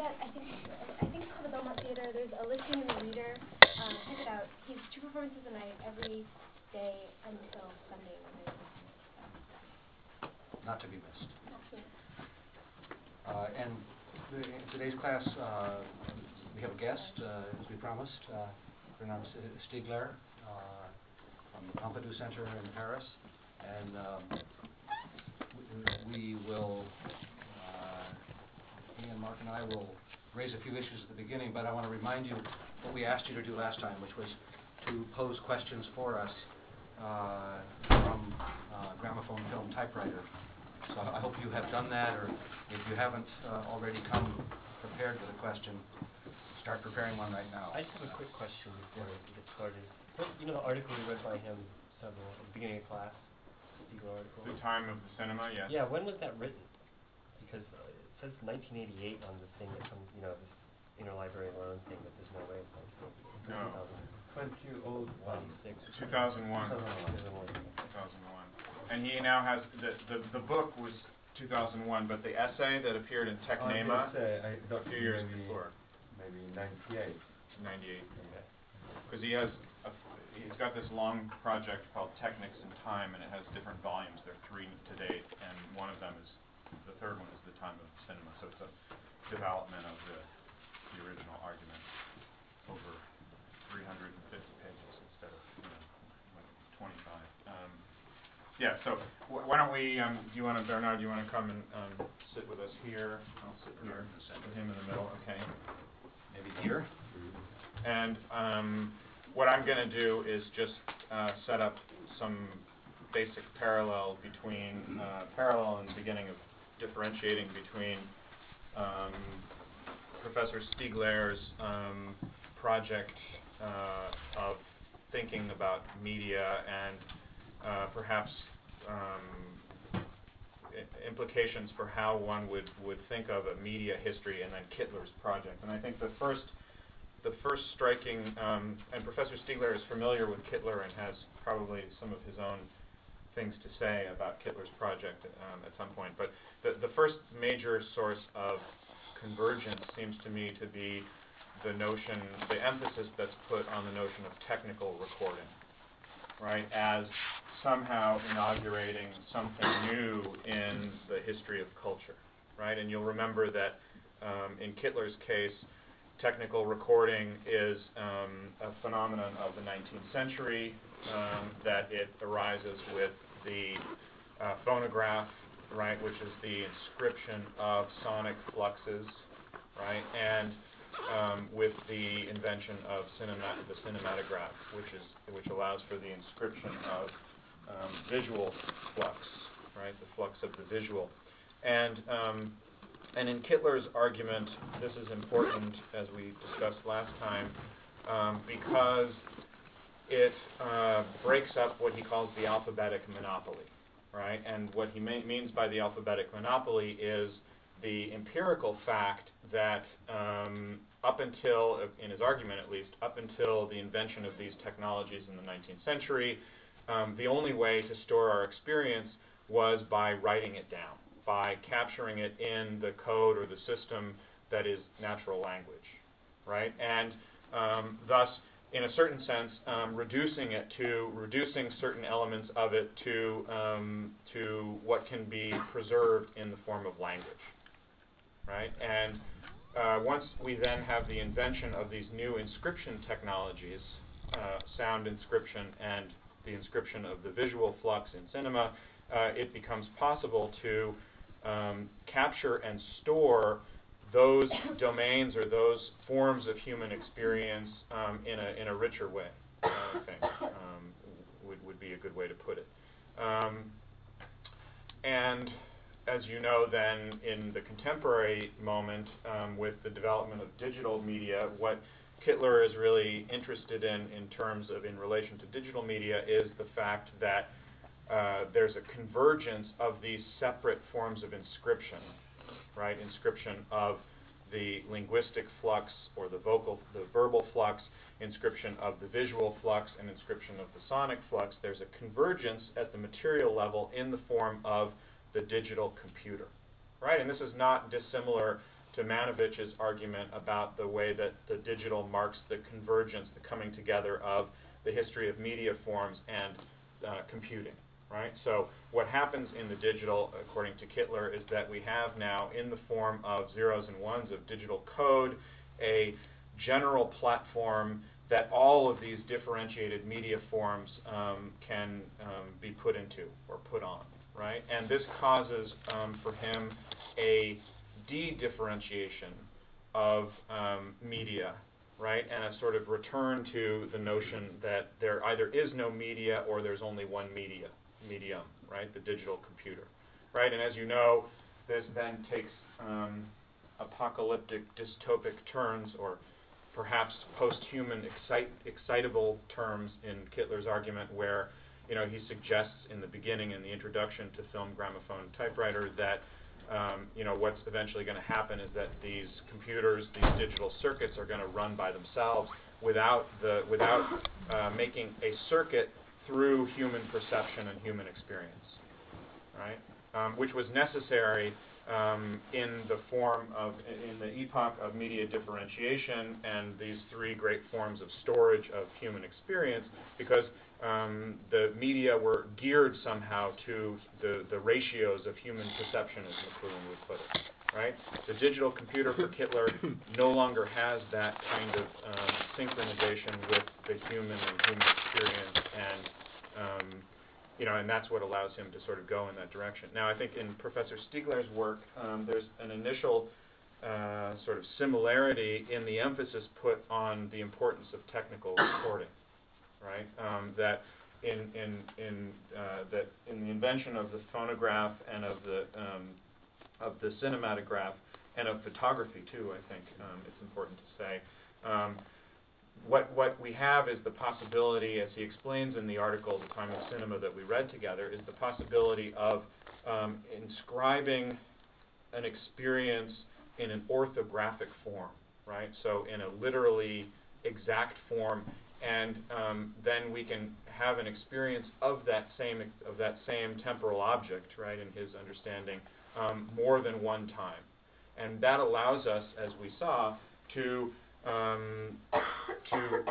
that, I think, I think it's called the Belmont Theater. There's a listing in the Reader. Um, check it out. He's two performances a night every day until Sunday Not to be missed. Uh, and the, in today's class, uh, we have a guest, uh, as we promised, uh, Bernard Stiegler uh, from the Pompidou Center in Paris. And um, we, we will, Ian, Mark, and I will raise a few issues at the beginning, but I want to remind you what we asked you to do last time, which was to pose questions for us uh, from uh, gramophone film typewriter. So I hope you have done that, or if you haven't uh, already come prepared with a question, start preparing one right now. I just have a quick question before we get started. What, you know the article we read by him several at the beginning of class, Stiegler article. The time of the cinema, yes. Yeah, when was that written? Because uh, it says 1988 on the thing that comes, you know, this interlibrary loan thing, but there's no way it's 1988. No. 2026. 2001. 2001. 2001. And he now has, the, the, the book was 2001, but the essay that appeared in Tekhnema, oh, I a few years maybe, before, maybe 98. 98. Okay. Because he has, a, he's got this long project called Technics and Time, and it has different volumes. There are three to date, and one of them is, the third one is the time of cinema. So it's a development of the, the original argument over 350 pages instead of, you know, like 25. Um, yeah, so wh- why don't we, um, do you want to, Bernard, do you want to come and um, sit with us here? I'll sit here with him in the middle, okay? Maybe here? And um, what I'm going to do is just uh, set up some basic parallel between, uh, parallel and beginning of differentiating between um, Professor Stiegler's um, project uh, of thinking about media and uh, perhaps um, implications for how one would, would think of a media history and then Kittler's project. And I think the first the first striking, um, and Professor Stiegler is familiar with Kittler and has probably some of his own things to say about Kittler's project um, at some point. But the, the first major source of convergence seems to me to be the notion, the emphasis that's put on the notion of technical recording, right, as somehow inaugurating something new in the history of culture, right? And you'll remember that um, in Kittler's case, technical recording is um, a phenomenon of the 19th century, um, that it arises with the uh, phonograph, right, which is the inscription of sonic fluxes, right, and um, with the invention of cinema, the cinematograph, which is which allows for the inscription of um, visual flux, right, the flux of the visual, and um, and in Kittler's argument, this is important, as we discussed last time, um, because it uh, breaks up what he calls the alphabetic monopoly, right? And what he ma- means by the alphabetic monopoly is the empirical fact that um, up until, in his argument at least, up until the invention of these technologies in the 19th century, um, the only way to store our experience was by writing it down by capturing it in the code or the system that is natural language, right? And um, thus, in a certain sense, um, reducing it to reducing certain elements of it to um, to what can be preserved in the form of language, right? And uh, once we then have the invention of these new inscription technologies, uh, sound inscription and the inscription of the visual flux in cinema, uh, it becomes possible to um, capture and store those domains or those forms of human experience um, in, a, in a richer way, I think, um, would, would be a good way to put it. Um, and as you know, then, in the contemporary moment, um, with the development of digital media, what Kittler is really interested in, in terms of in relation to digital media, is the fact that uh, there's a convergence of these separate forms of inscription, right? Inscription of the linguistic flux or the vocal, the verbal flux, inscription of the visual flux, and inscription of the sonic flux. There's a convergence at the material level in the form of the digital computer, right? And this is not dissimilar to Manovich's argument about the way that the digital marks the convergence, the coming together of the history of media forms and uh, computing, right? So what happens in the digital, according to Kittler, is that we have now, in the form of zeros and ones of digital code, a general platform that all of these differentiated media forms um, can um, be put into or put on, right? And this causes um, for him a de-differentiation of um, media, right? And a sort of return to the notion that there either is no media or there's only one media, medium, right? The digital computer, right? And as you know, this then takes um, apocalyptic, dystopic turns or perhaps post-human excite, excitable terms in Kittler's argument where you know, he suggests in the beginning, in the introduction to film gramophone typewriter, that um, you know, what's eventually going to happen is that these computers, these digital circuits, are going to run by themselves without the without uh, making a circuit through human perception and human experience, right? Um, which was necessary um, in the form of in the epoch of media differentiation and these three great forms of storage of human experience, because um, the media were geared somehow to the, the ratios of human perception, as McLuhan would put it. Right? The digital computer for Kittler no longer has that kind of um, synchronization with the human and human experience, and um, you know, and that's what allows him to sort of go in that direction. Now, I think in Professor Stiegler's work, um, there's an initial uh, sort of similarity in the emphasis put on the importance of technical recording right? Um, that in in in uh, that in the invention of the phonograph and of the um, of the cinematograph and of photography too, I think um, it's important to say. Um, what what we have is the possibility, as he explains in the article "The Time of Cinema" that we read together, is the possibility of um, inscribing an experience in an orthographic form, right? So in a literally exact form and um, then we can have an experience of that same of that same temporal object, right, in his understanding, um, more than one time, and that allows us, as we saw, to um, to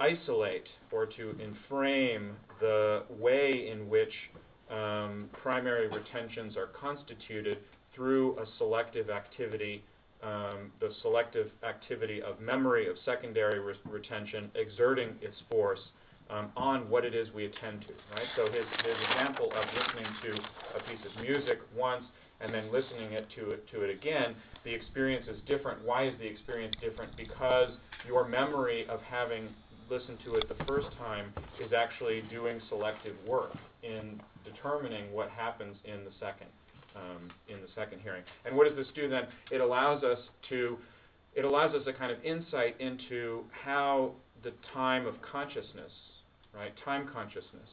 isolate or to enframe the way in which um, primary retentions are constituted through a selective activity um, the selective activity of memory of secondary re retention exerting its force um, on what it is we attend to, right? So his, his example of listening to a piece of music once and then listening it to it to it again, the experience is different. Why is the experience different? Because your memory of having listened to it the first time is actually doing selective work in determining what happens in the second um, in the second hearing. And what does this do then? It allows us to it allows us a kind of insight into how the time of consciousness, right, time consciousness,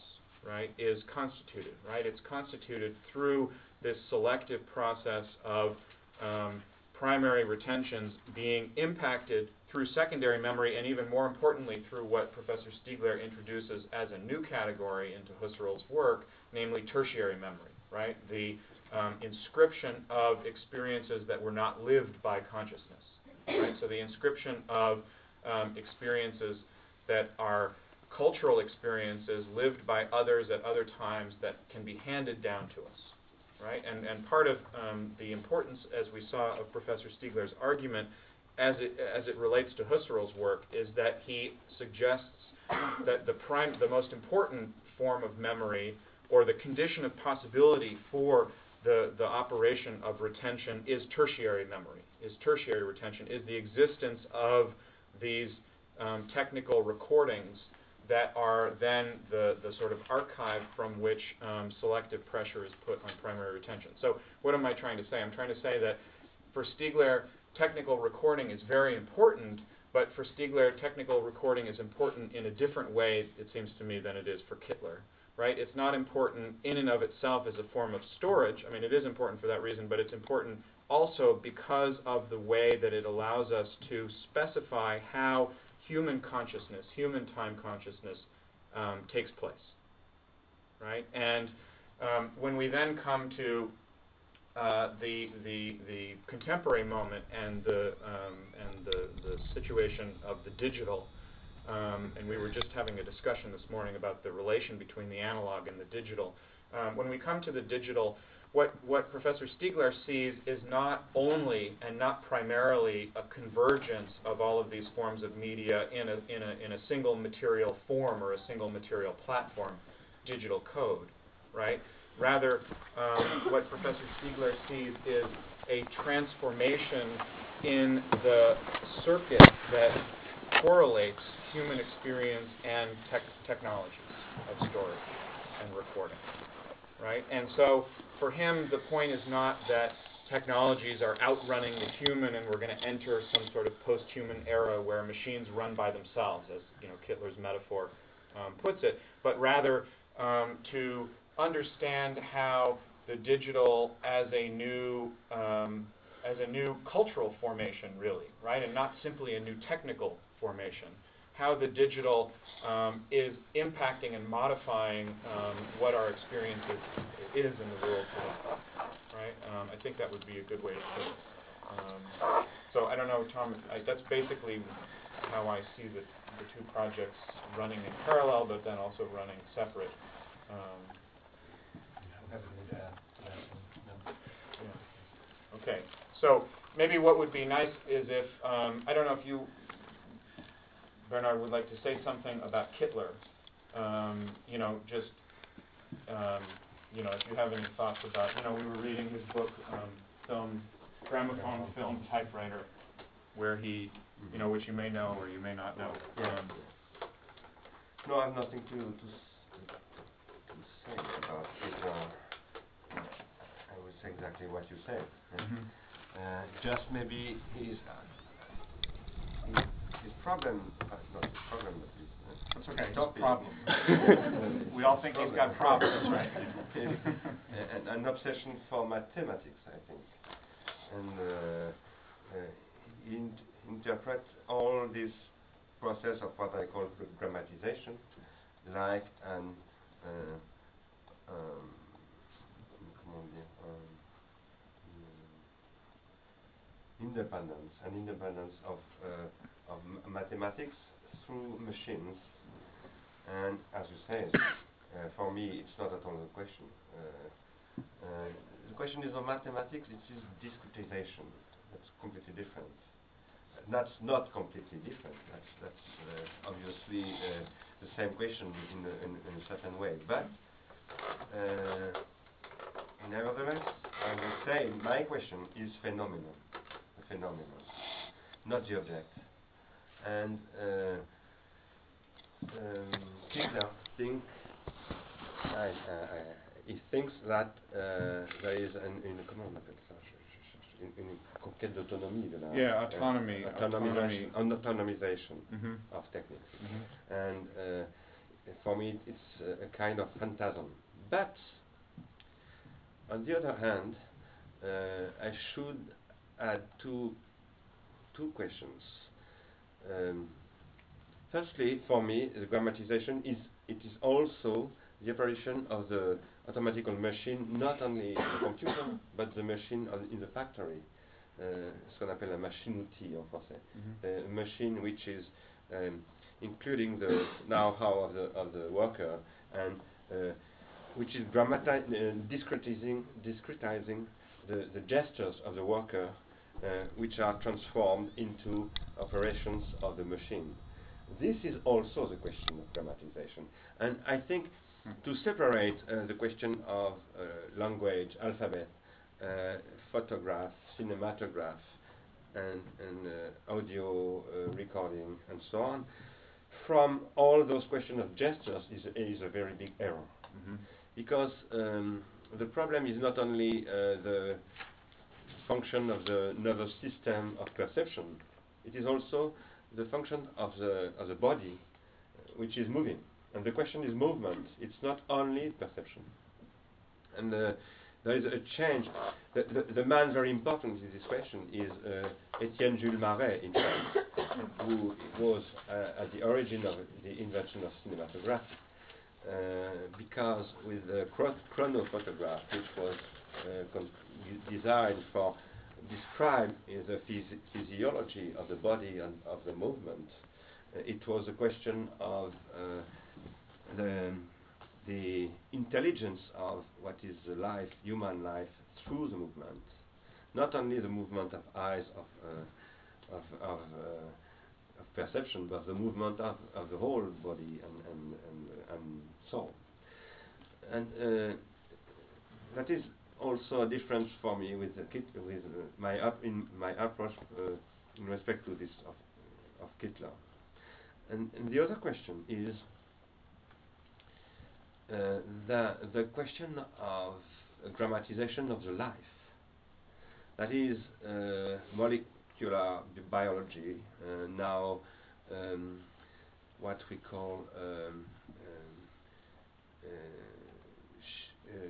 right, is constituted, right? It's constituted through this selective process of um, primary retentions being impacted through secondary memory, and even more importantly, through what Professor Stiegler introduces as a new category into Husserl's work, namely tertiary memory, right? The um, inscription of experiences that were not lived by consciousness. Right? So the inscription of um, experiences that are cultural experiences lived by others at other times that can be handed down to us. Right? And, and part of um, the importance, as we saw, of Professor Stiegler's argument as it, as it relates to Husserl's work is that he suggests that the, prime, the most important form of memory or the condition of possibility for the, the operation of retention is tertiary memory, is tertiary retention, is the existence of these um, technical recordings that are then the, the sort of archive from which um, selective pressure is put on primary retention. So what am I trying to say? I'm trying to say that for Stiegler, technical recording is very important, but for Stiegler, technical recording is important in a different way, it seems to me, than it is for Kittler right? It's not important in and of itself as a form of storage. I mean, it is important for that reason, but it's important also because of the way that it allows us to specify how human consciousness, human time consciousness, um, takes place, right? And um, when we then come to uh, the, the, the contemporary moment and the, um, and the, the situation of the digital. Um, and we were just having a discussion this morning about the relation between the analog and the digital. Um, when we come to the digital, what, what Professor Stiegler sees is not only and not primarily a convergence of all of these forms of media in a, in a, in a single material form or a single material platform, digital code, right? Rather, um, what Professor Stiegler sees is a transformation in the circuit that correlates human experience and tech technologies of storage and recording, right? And so for him, the point is not that technologies are outrunning the human and we're going to enter some sort of post-human era where machines run by themselves, as you know Kittler's metaphor um, puts it, but rather um, to understand how the digital as a new um, as a new cultural formation, really, right, and not simply a new technical formation. How the digital um, is impacting and modifying um, what our experience is, is in the world today, right? Um, I think that would be a good way to put it. Um, so I don't know, Tom. I, that's basically how I see the the two projects running in parallel, but then also running separate. Um. Okay. So maybe what would be nice is if um, I don't know if you, Bernard, would like to say something about Kittler. Um, you know, just um, you know, if you have any thoughts about, you know, we were reading his book, um, film, gramophone film typewriter, where he, you know, which you may know or you may not know. Yeah. Um, No, I have nothing to, to, to say about it. Uh, I would say exactly what you said. mhm. Uh, just maybe his, uh, his, his problem, uh, not his problem, but his, uh, That's okay, his no problem. We all think he's got problems, right? is an, an obsession for mathematics, I think. And uh, uh, he int- interprets all this process of what I call gr- grammatization like an uh, um, um, mm, independence, an independence of, uh, of mathematics through machines. And as you say, uh, for me, it's not at all a question. Uh, uh, the question is of mathematics, it is discretization. That's completely different. That's not completely different. That's, that's uh, obviously uh, the same question in a, in, in a certain way. But uh, nevertheless, I would say my question is phenomenon, the phenomenon, not the object. And uh, um, Kittler think I, uh, I- he thinks that uh, there is an, une, comment on appelle ça, une, une conquête d'autonomie de la Yeah, uh, autonomy, autonomization, autonomy. autonomization Mhm. of techniques. Mhm. And uh, for me, it's uh, a kind of phantasm. But on the other hand, uh, I should add two two questions. Um, firstly, for me, the grammatization is it is also the operation of the automatical machine, not only the computer, but the machine in the factory. Uh, ce qu'on appelle la machine-outil en français. Mhm. A machine which is um, including the know-how of the, of the worker and uh, which is uh, discretizing, discretizing the, the gestures of the worker uh, which are transformed into operations of the machine. This is also the question of grammatization. And I think to separate uh, the question of uh, language, alphabet, uh, photograph, cinematograph, and, and uh, audio uh, recording, and so on, from all those questions of gestures is, is a very big error. Mhm. Because um, the problem is not only uh, the function of the nervous system of perception, it is also the function of the, of the body uh, which is moving. And the question is movement, it's not only perception. And uh, there is a change. The, the, the man very important in this question is uh, Etienne Jules Marey in France, who was uh, at the origin of the invention of cinematography. Uh, because with the chro- chronophotograph, which was designed for describe uh, the physi- physiology of the body and of the movement. Uh, it was a question of uh, the the intelligence of what is the life, human life, through the movement, not only the movement of eyes of uh, of, of, uh, of perception, but the movement of, of the whole body and and and, and soul. And uh, that is also a difference for me with the kit with uh, my up in my approach uh, in respect to this of of Kittler. And, and the other question is uh, the the question of uh, grammatization of the life. That is uh, molecular bi- biology uh, now um, what we call um, um, uh, uh,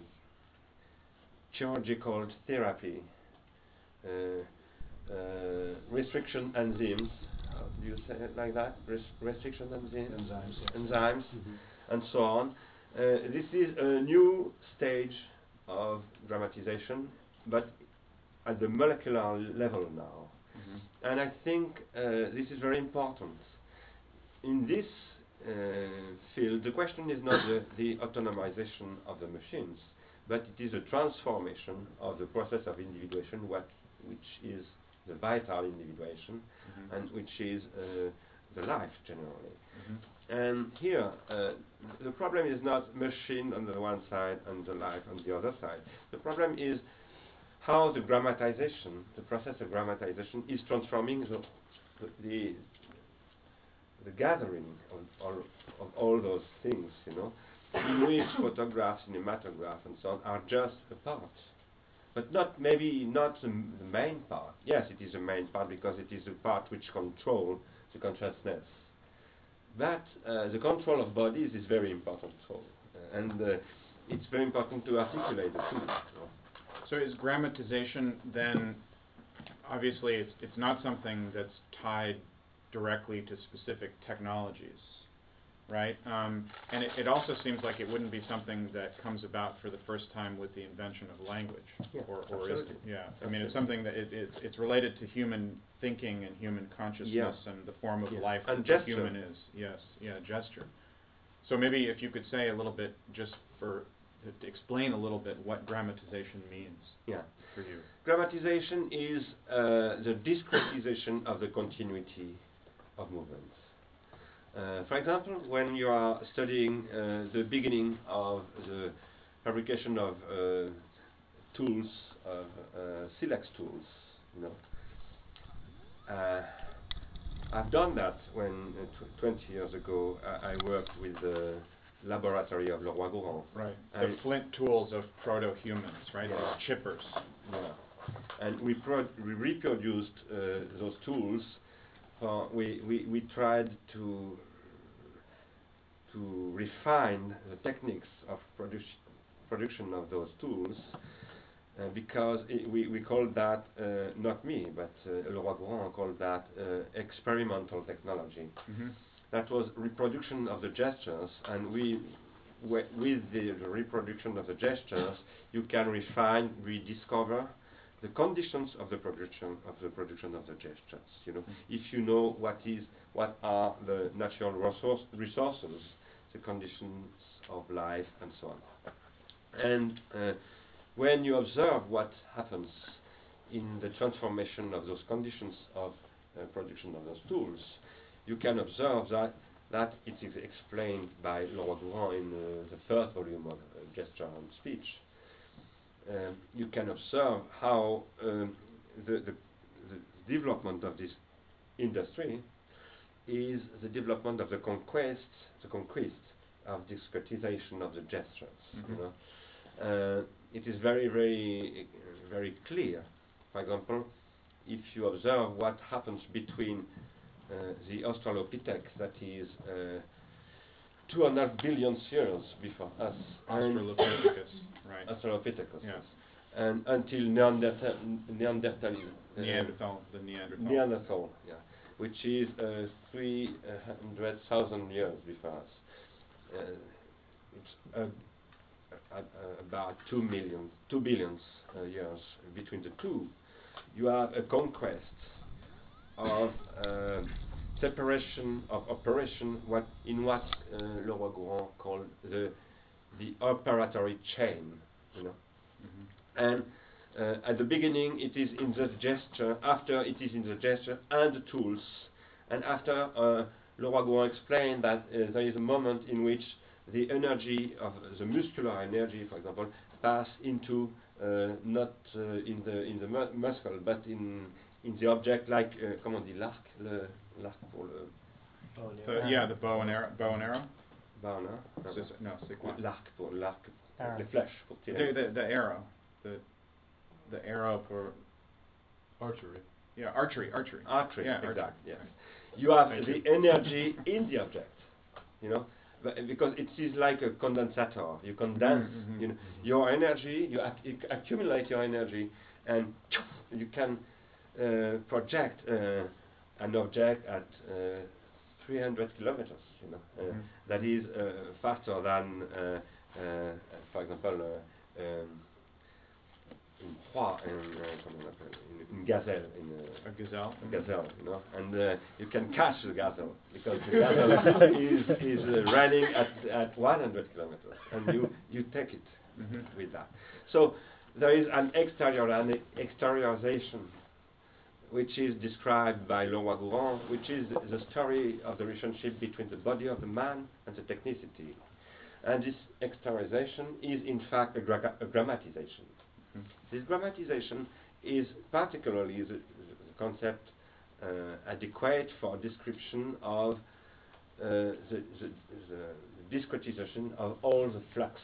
chirurgical therapy, uh, uh, restriction enzymes. How do you say it like that? Res- restriction enzymes. Enzymes, yeah. Enzymes, Mhm. and so on. Uh, this is a new stage of grammatization, but at the molecular level now. And I think uh, this is very important. In this uh, field, the question is not the, the autonomization of the machines, but it is a transformation of the process of individuation, what, which is the vital individuation, Mhm. and which is uh, the life generally. Mhm. And here, uh, the problem is not machine on the one side and the life on the other side. The problem is how the grammatization, the process of grammatization, is transforming the, the, the, the gathering of, all of all those things, you know, in which photographs, cinematograph, and so on are just a part. But not maybe not the, the main part. Yes, it is the main part because it is the part which control the consciousness. But uh, the control of bodies is very important, so, uh, and uh, it's very important to articulate the two. you. So is grammatization then, obviously, it's, it's not something that's tied directly to specific technologies, right? Um, and it, it also seems like it wouldn't be something that comes about for the first time with the invention of language. Yeah, or, or is it? absolutely. Yeah, I mean, it's something that it, it's, it's related to human thinking and human consciousness and the form of Yeah. life And that the gesture. human is. Yes, yeah, gesture. So maybe if you could say a little bit, just for, to, to explain a little bit what grammatization means Yeah. for you. Grammatization is uh, the discretization of the continuity of movements. Uh, for example, when you are studying uh, the beginning of the fabrication of uh, tools, of uh, silex tools, you know, uh, I've done that when uh, tw- 20 years ago I, I worked with the laboratory of Leroy-Gourhan. Right. The flint tools of proto-humans, right? Yeah. Those chippers. Yeah. And we, we reproduced uh, those tools. Uh, we, we, we tried to to refine the techniques of produc- production of those tools uh, because we, we call that, uh, not me, but uh, Leroy-Gourhan called that uh, experimental technology Mm-hmm. that was reproduction of the gestures, and we, wi- with the, the reproduction of the gestures, you can refine, rediscover the conditions of the production of the production of the gestures. You know, if you know what is, what are the natural resource, resources, the conditions of life, and so on. And uh, when you observe what happens in the transformation of those conditions of uh, production of those tools, you can observe that that it is explained by Leroy-Gourhan in uh, the first volume of uh, Gesture and Speech. Um, you can observe how um, the, the, the development of this industry is the development of the conquest, the conquest of discretization of the gestures. Mhm. You know, uh, it is very, very, very clear. For example, if you observe what happens between uh, the Australopithecus, that is uh, two and a half billion years before us, Australopithecus, right. Australopithecus, Yes. and until Neanderthal, Neanderthal, uh, Neanderthal, the Neanderthal. Neanderthal, yeah, which is uh, 300,000 years before us. Uh, it's uh, uh, about two million, two billions uh, years between the two, you have a conquest of uh, separation of operation what in what uh, Leroy-Gourhan called the the operatory chain, you know. And uh, at the beginning, it is in the gesture. After, it is in the gesture and the tools. And after, uh, Leroy-Gourhan explained that uh, there is a moment in which the energy of the muscular energy, for example, pass into uh, not uh, in the in the mu muscle, but in in the object, like uh, comment on dit l'arc, le l'arc pour le The- yeah, the bow and arrow, bow and arrow? barre, non? Non, C'est- No, c'est quoi? L'arc pour l'arc, Arrow. les flèches pour The, tirer. the, the arrow, the, the arrow for, Archery. yeah, archery, archery. Archery, Yeah, archery. yes. You have the energy in the object, you know, but- because it is like a condensator. You condense, Mhm, you know, mhm. your energy, you, ac- you accumulate your energy, and you can uh, project uh, an object at uh, 300 kilometers, you know. Uh, Mhm. That is uh, faster than, uh, uh, for example, uh, um, une proie, in, uh, comment on appelle, une, une gazelle, in, uh, A gazelle? a gazelle, you know, and uh, you can catch the gazelle because the gazelle is is uh, running at at 100 kilometers, and you you take it Mhm. with that. So there is an exterior and exteriorization, which is described by Leroy-Gourhan, which is the, story of the relationship between the body of the man and the technicity. And this exteriorization is in fact a, gra- a grammatization. Mhm. This grammatization is particularly the, the concept uh, adequate for description of uh, the, the, the discretization of all the flux,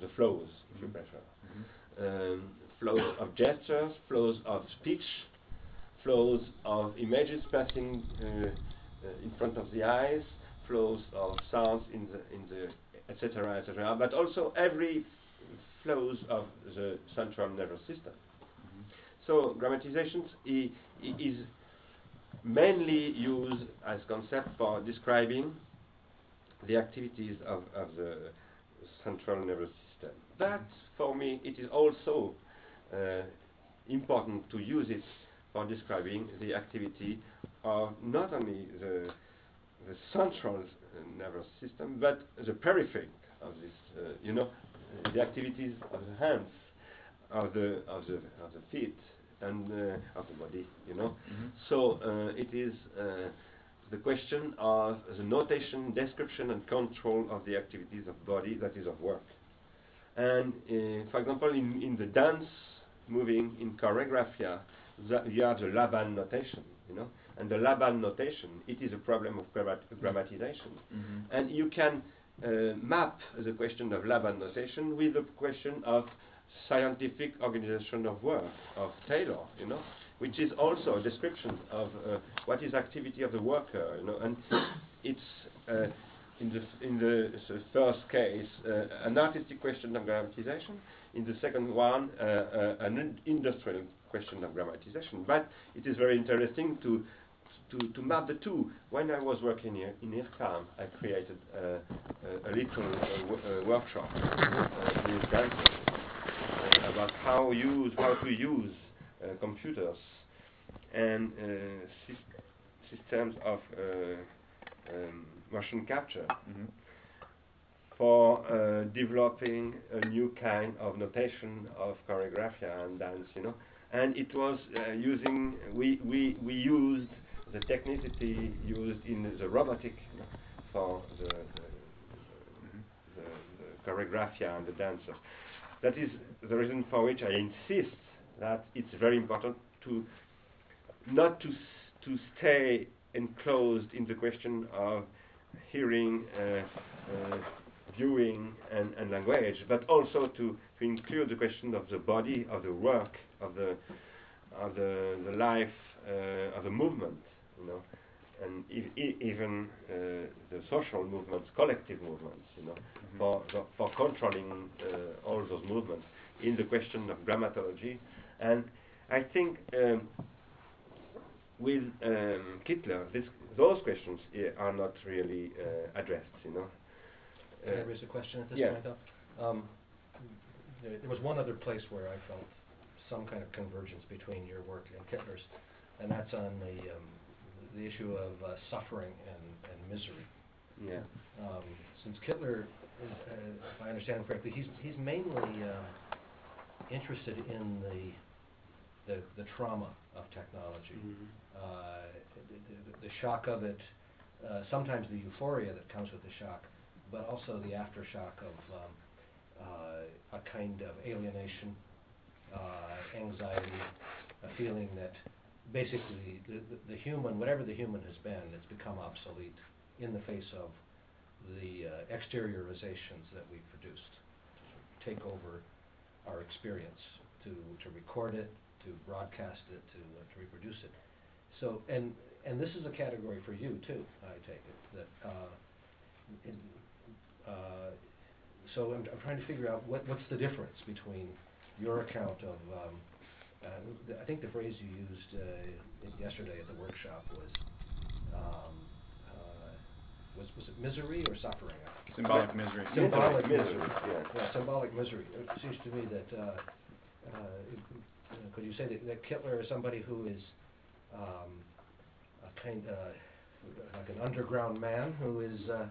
the flows, if you Mhm. prefer. Mhm. Um, flows of gestures, flows of speech, flows of images passing uh, uh, in front of the eyes, flows of sounds in the in the etc. etc. But also every flows of the central nervous system. So grammatizations i- i- is mainly used as concept for describing the activities of, of the central nervous system. But for me, it is also uh, important to use it for describing the activity of not only the, the central uh, nervous system, but the periphery of this, uh, you know, the activities of the hands, of the, of the, of the feet, and uh, of the body, you know. Mhm. So uh, it is uh, the question of the notation, description, and control of the activities of body, that is of work. And uh, for example, in, in the dance moving in choreographia, the, you have the Laban notation, you know. And the Laban notation, it is a problem of grammat- grammatization. Mhm. And you can uh, map the question of Laban notation with the question of scientific organization of work of Taylor, you know, which is also a description of uh, what is activity of the worker, you know, and it's uh, in the f- in the first case uh, an artistic question of grammatization, in the second one uh, uh, an in- industrial question of grammatization. But it is very interesting to to, to map the two. When I was working here in IRCAM, I created uh, a, a little uh, w- uh, workshop uh, uh, about how use how to use uh, computers and uh, sys- systems of uh, um, motion capture Mhm. for uh, developing a new kind of notation of choreography and dance, you know. And it was uh, using we we we used the technicity used in the robotic for the, the, the, the choreographia and the dancers. That is the reason for which I insist that it's very important to not to to stay enclosed in the question of hearing, uh, uh, viewing, and, and language, but also to, to include the question of the body, of the work, of the of the, the life, uh, of the movement, you know, and e- e- even uh, the social movements, collective movements, you know, for the, for controlling uh, all those movements in the question of grammatology, and I think. Um, with um, Kittler, this, those questions uh, are not really uh, addressed, you know. Can I Uh, raise a question at this yeah. point, though? Um, there, there was one other place where I felt some kind of convergence between your work and Kittler's, and that's on the um, the issue of uh, suffering and, and misery. Yeah. Um, since Kittler, is, uh, if I understand him correctly, he's he's mainly uh, interested in the, the the trauma of technology, Mhm. uh, the, the, the shock of it, uh, sometimes the euphoria that comes with the shock, but also the aftershock of um, a kind of alienation, uh, anxiety, a feeling that basically the, the, the human, whatever the human has been, it's become obsolete in the face of the uh, exteriorizations that we've produced to take over our experience, to, to record it, to broadcast it, to, uh, to reproduce it. So, and, and this is a category for you too, I take it, that, uh, in, uh, so I'm, I'm trying to figure out what, what's the difference between your account of, um, uh, the- I think the phrase you used uh, i- yesterday at the workshop was, um, uh, was, was it misery or suffering? Symbolic misery. Symbolic Misery, misery. yeah. Yeah, symbolic misery. It seems to me that, uh, uh, it- uh, could you say that, that Kittler is somebody who is, um, a kind, uh, like an underground man who is, uh,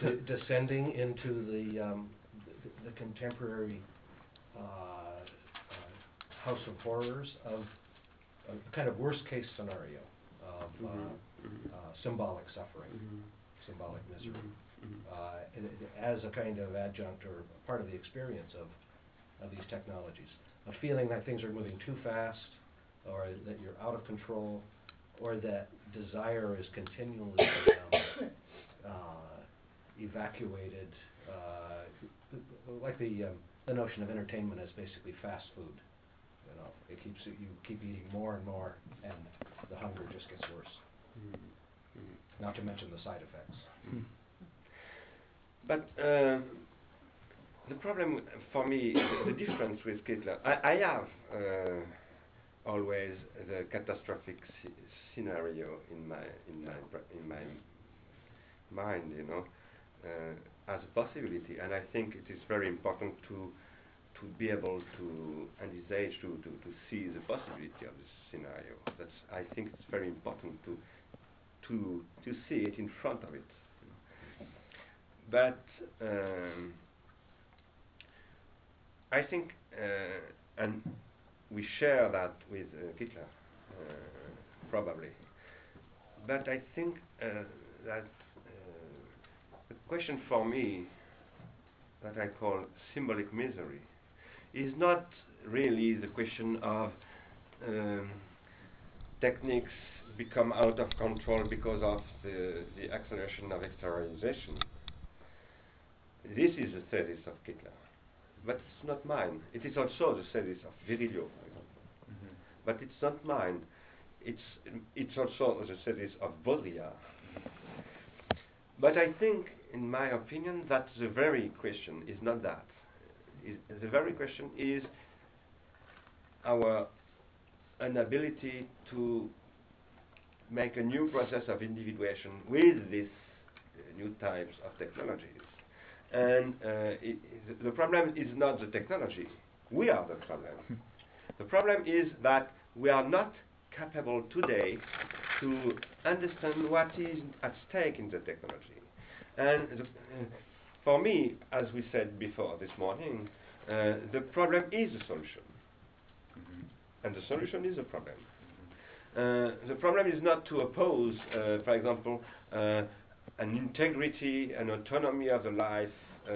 de- descending into the, um, the, the contemporary, uh, uh, house of horrors of, a kind of worst-case scenario of, uh, Mhm, mhm. uh, symbolic suffering, Mhm. symbolic misery uh, as a kind of adjunct or part of the experience of, of these technologies. A feeling that things are moving too fast, or that you're out of control, or that desire is continually um, uh, evacuated, uh, like the, um, the notion of entertainment as basically fast food. You know, it keeps, you keep eating more and more, and the hunger just gets worse, Mhm. Mhm. not to mention the side effects. But uh, the problem for me, the difference with Kittler, I, I have uh, always the catastrophic sce- scenario in my in my in my mind, you know, as a possibility, and I think it is very important to to be able to, at this age, to, to, to see the possibility of this scenario. That's I think it's very important to to to see it in front of it. But um, I think, uh, and we share that with uh, Kittler, uh, probably. But I think uh, that uh, the question for me, that I call symbolic misery, is not really the question of um, techniques become out of control because of the, the acceleration of exteriorization. This is the thesis of Kittler. But it's not mine. It is also the thesis of Virilio, for example. Mhm. But it's not mine. It's, it's also the thesis of Baudrillard. But I think, in my opinion, that the very question is not that. Is, the very question is our inability to make a new process of individuation with these uh, new types of technologies. And uh, it, the problem is not the technology. We are the problem. the problem is that we are not capable today to understand what is at stake in the technology. And the, uh, for me, as we said before this morning, uh, the problem is a solution. Mhm. And the solution is a problem. Uh, the problem is not to oppose, uh, for example, uh, an integrity and autonomy of the life uh,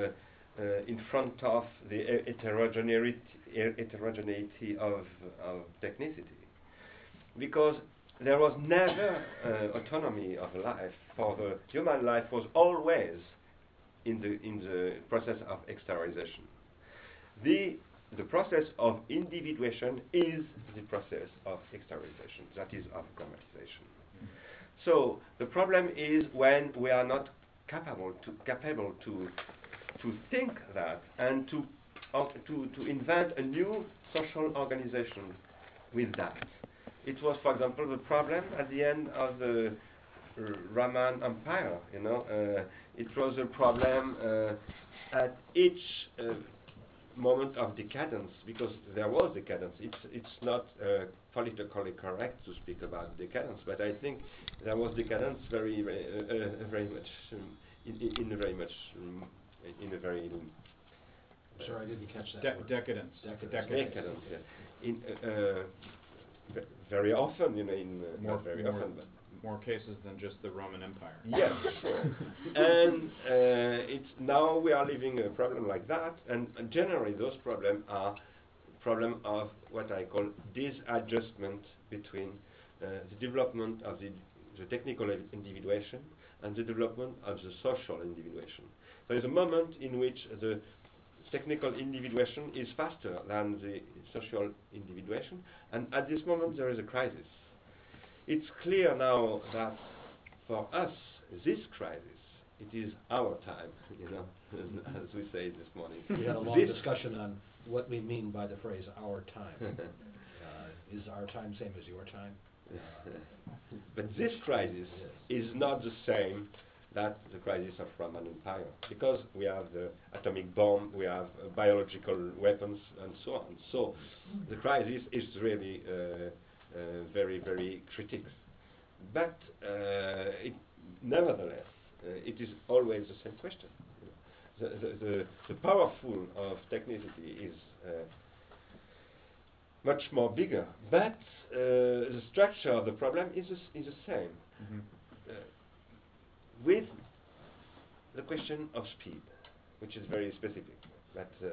uh, in front of the heterogeneity, heterogeneity of, of technicity. Because there was never uh, autonomy of life, for the human life was always in the, in the process of exteriorization. The, the process of individuation is the process of exteriorization, that is of grammatization. So the problem is when we are not capable to, capable to, to think that and to, uh, to, to invent a new social organization with that. It was, for example, the problem at the end of the R- Roman Empire. You know, uh, it was a problem uh, at each uh, moment of decadence because there was decadence. It's it's not uh, politically correct to speak about decadence, but I think there was decadence very very, uh, uh, very much um, in, in, in a very much um, in a very um, Sorry, I didn't catch that De- word. decadence. Decadence. decadence. Yeah. In uh, uh, ve- very often, you know, in uh, More, not very more, often, but more cases than just the Roman Empire. Yes, sure. and uh, it's now we are living a problem like that, and, and generally those problems are problem of what I call disadjustment between uh, the development of the, the technical individuation and the development of the social individuation. There is a moment in which the technical individuation is faster than the social individuation, and at this moment there is a crisis. It's clear now that for us, this crisis, it is our time, you know, as we say this morning. We had a long This- discussion on what we mean by the phrase "our time." uh, is our time same as your time? but this crisis Yes. is not the same that the crisis of Roman Empire, because we have the atomic bomb, we have uh, biological weapons, and so on. So the crisis is really uh, uh, very, very critical. But uh, it, nevertheless, uh, it is always the same question. The, the, the, the powerful of technicity is uh, much more bigger, but uh, the structure of the problem is the, is the same. Mhm. Uh, with the question of speed, which is very specific, but uh,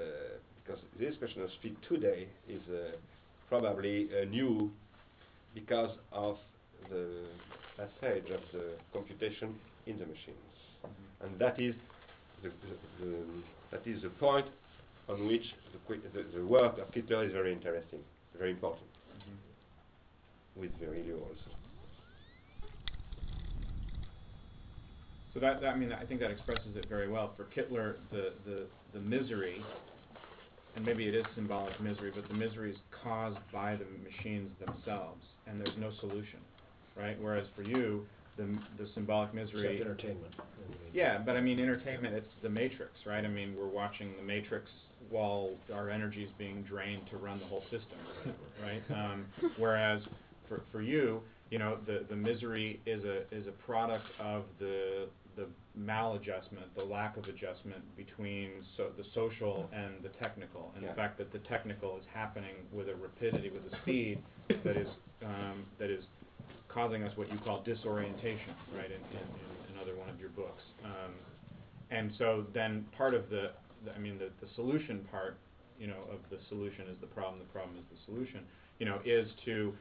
because this question of speed today is uh, probably uh, new because of the passage of the computation in the machines, and that is the, the, the that is the point on which the, the, the work of Kittler is very interesting, very important, with Virilio also. So that, that, I mean, I think that expresses it very well. For Kittler, the, the, the misery, and maybe it is symbolic misery, but the misery is caused by the machines themselves, and there's no solution, right? Whereas for you, the, the symbolic misery. Except entertainment. Yeah, but I mean, entertainment, it's the Matrix, right? I mean, we're watching the Matrix while our energy is being drained to run the whole system right? Um, whereas for, for you, you know, the, the misery is a, is a product of the, the maladjustment, the lack of adjustment between so, the social and the technical, and Yeah. the fact that the technical is happening with a rapidity, with a speed that is, um, that is causing us what you call disorientation, right, in, in, in another one of your books. Um, and so then part of the, the I mean, the, the solution part, you know, of the solution is the problem, the problem is the solution, you know, is to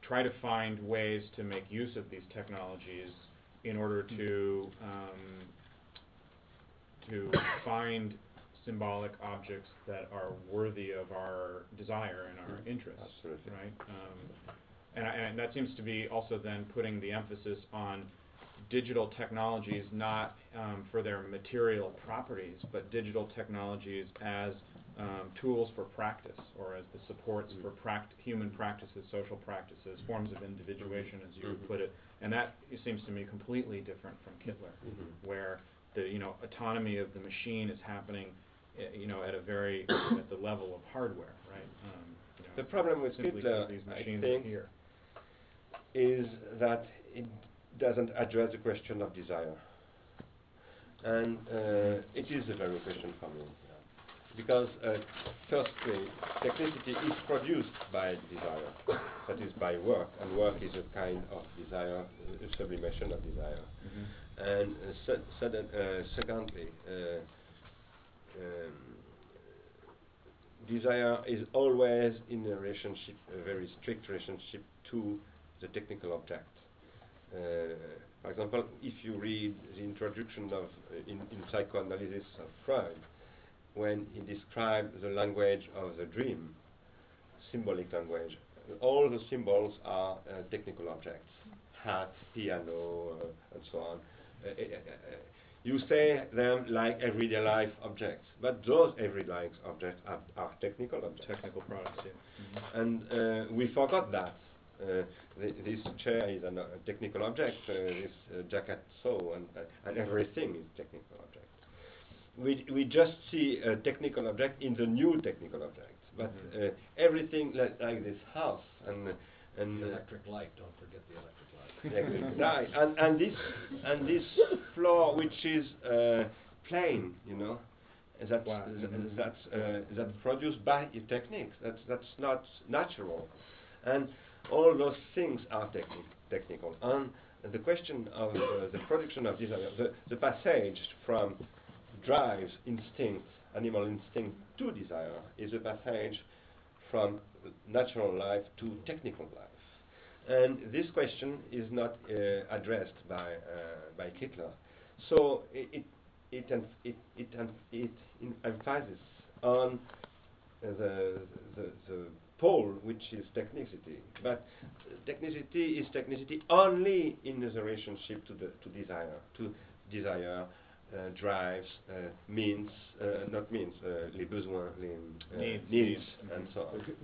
try to find ways to make use of these technologies in order to, um, to find symbolic objects that are worthy of our desire and our interest, Absolutely. right? Um, and, I, and that seems to be also then putting the emphasis on digital technologies not um, for their material properties, but digital technologies as um, tools for practice or as the supports for pract- human practices, social practices, forms of individuation, as you Mhm. put it. And that it seems to me completely different from Kittler, Mhm. where the you know autonomy of the machine is happening, eh, you know, at a very at the level of hardware, right? Um, you know, The problem with these I machines think, is that it doesn't address the question of desire. And uh, it is a very question for me. Because, uh, firstly, technicity is produced by desire, that is by work, and work is a kind of desire, a sublimation of desire. Mhm. And uh, se- sudden, uh, secondly, uh, um, desire is always in a relationship, a very strict relationship to the technical object. Uh, for example, if you read the introduction of in, in psychoanalysis of Freud, when he described the language of the dream, symbolic language, all the symbols are uh, technical objects, hat, piano, uh, and so on. Uh, uh, uh, uh, you say them like everyday life objects, but those everyday life objects are, are technical objects. Technical products, yeah. Mhm. And uh, we forgot that. uh, th- this chair is an, a technical object, uh, this uh, jacket so, and, uh, and everything is technical object. We, we just see a technical object in the new technical object, but Mhm. uh, everything like, like this house and and The uh, electric light, don't forget the electric light. Right. And and this and this floor, which is uh, plain, you know, that's Wow. th- that's uh, that's produced by a technique. That's that's not natural, and all those things are techni- technical. And the question of uh, the production of desire, the, the passage from drives, instinct, animal instinct to desire, is a passage from natural life to technical life. And this question is not uh, addressed by uh, by Kittler. So it it it it, it, emphasizes on the, the the pole which is technicity, but technicity is technicity only in the relationship to the to desire, to desire, drives, uh, means, uh, not means, uh, les besoins, les uh, Needs. needs, Needs. and so on. Could,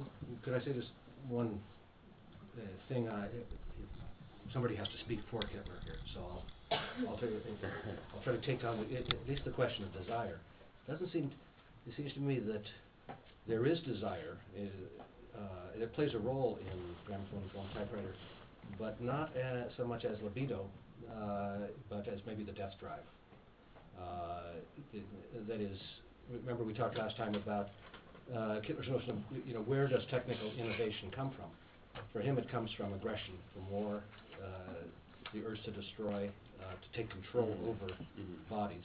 could I say just one uh, thing? I, somebody has to speak for Kittler here, so I'll, I'll, try to, I'll try to take on the, at at least the question of desire. Doesn't seem, it seems to me that there is desire. Uh, uh, it plays a role in gramophone film typewriter, but not uh, so much as libido, uh, but as maybe the death drive. Uh, it- that is, remember we talked last time about uh, Kittler's notion of, you know, where does technical innovation come from? For him, it comes from aggression, from war, uh, the urge to destroy, uh, to take control Mhm. over Mhm. bodies.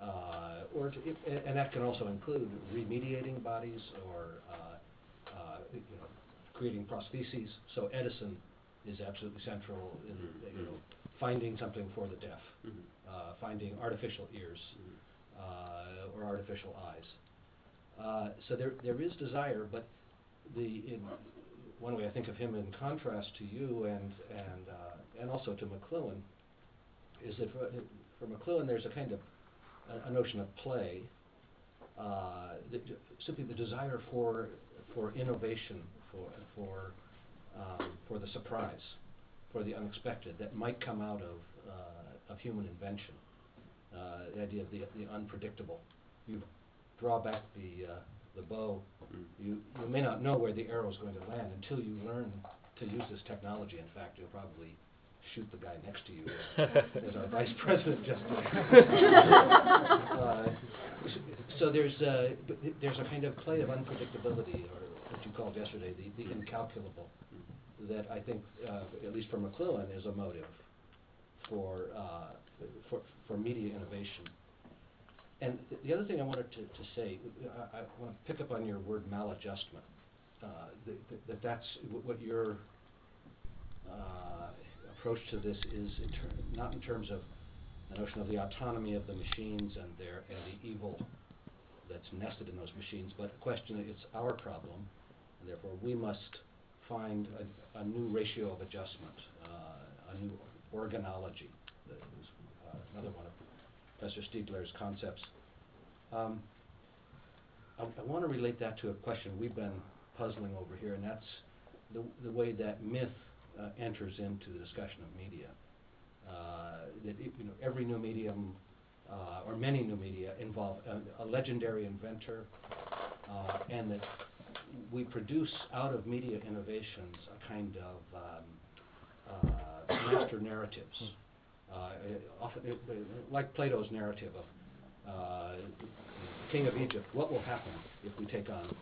Uh, or to, if, and that can also include remediating bodies or, uh, uh, you know, creating prostheses. So Edison is absolutely central in, Mhm. you know, finding something for the deaf, Mhm. uh, finding artificial ears Mhm. uh, or artificial eyes. Uh, so there there is desire, but the in one way I think of him in contrast to you and and uh, and also to McLuhan is that for, for McLuhan there's a kind of a, a notion of play, uh, the, simply the desire for for innovation, for for um, for the surprise, for the unexpected that might come out of uh, of human invention. Uh, the idea of the the unpredictable. You draw back the uh, the bow. Mm. You you may not know where the arrow is going to land until you learn to use this technology. In fact, you'll probably shoot the guy next to you, as our vice president just did. uh, so there's uh, there's a kind of play of unpredictability, or what you called yesterday, the, the incalculable, that I think, uh, at least for McLuhan, is a motive for uh, for for media innovation. And th- the other thing I wanted to, to say, I, I want to pick up on your word maladjustment. Uh, that, that- that that's wh- what your uh, approach to this is, in not in terms of the notion of the autonomy of the machines and their and the evil that's nested in those machines, but a question that it's our problem, and therefore we must find a, a new ratio of adjustment, uh, a new organology. Uh, another one of Professor Stiegler's concepts. Um, I, I want to relate that to a question we've been puzzling over here, and that's the, the way that myth uh, enters into the discussion of media. Uh, that it, you know, every new medium uh, or many new media involve a, a legendary inventor, uh, and that we produce out of media innovations a kind of um, uh, master narratives. Uh, often, it, uh, like Plato's narrative of uh, the king of Egypt, what will happen if we take on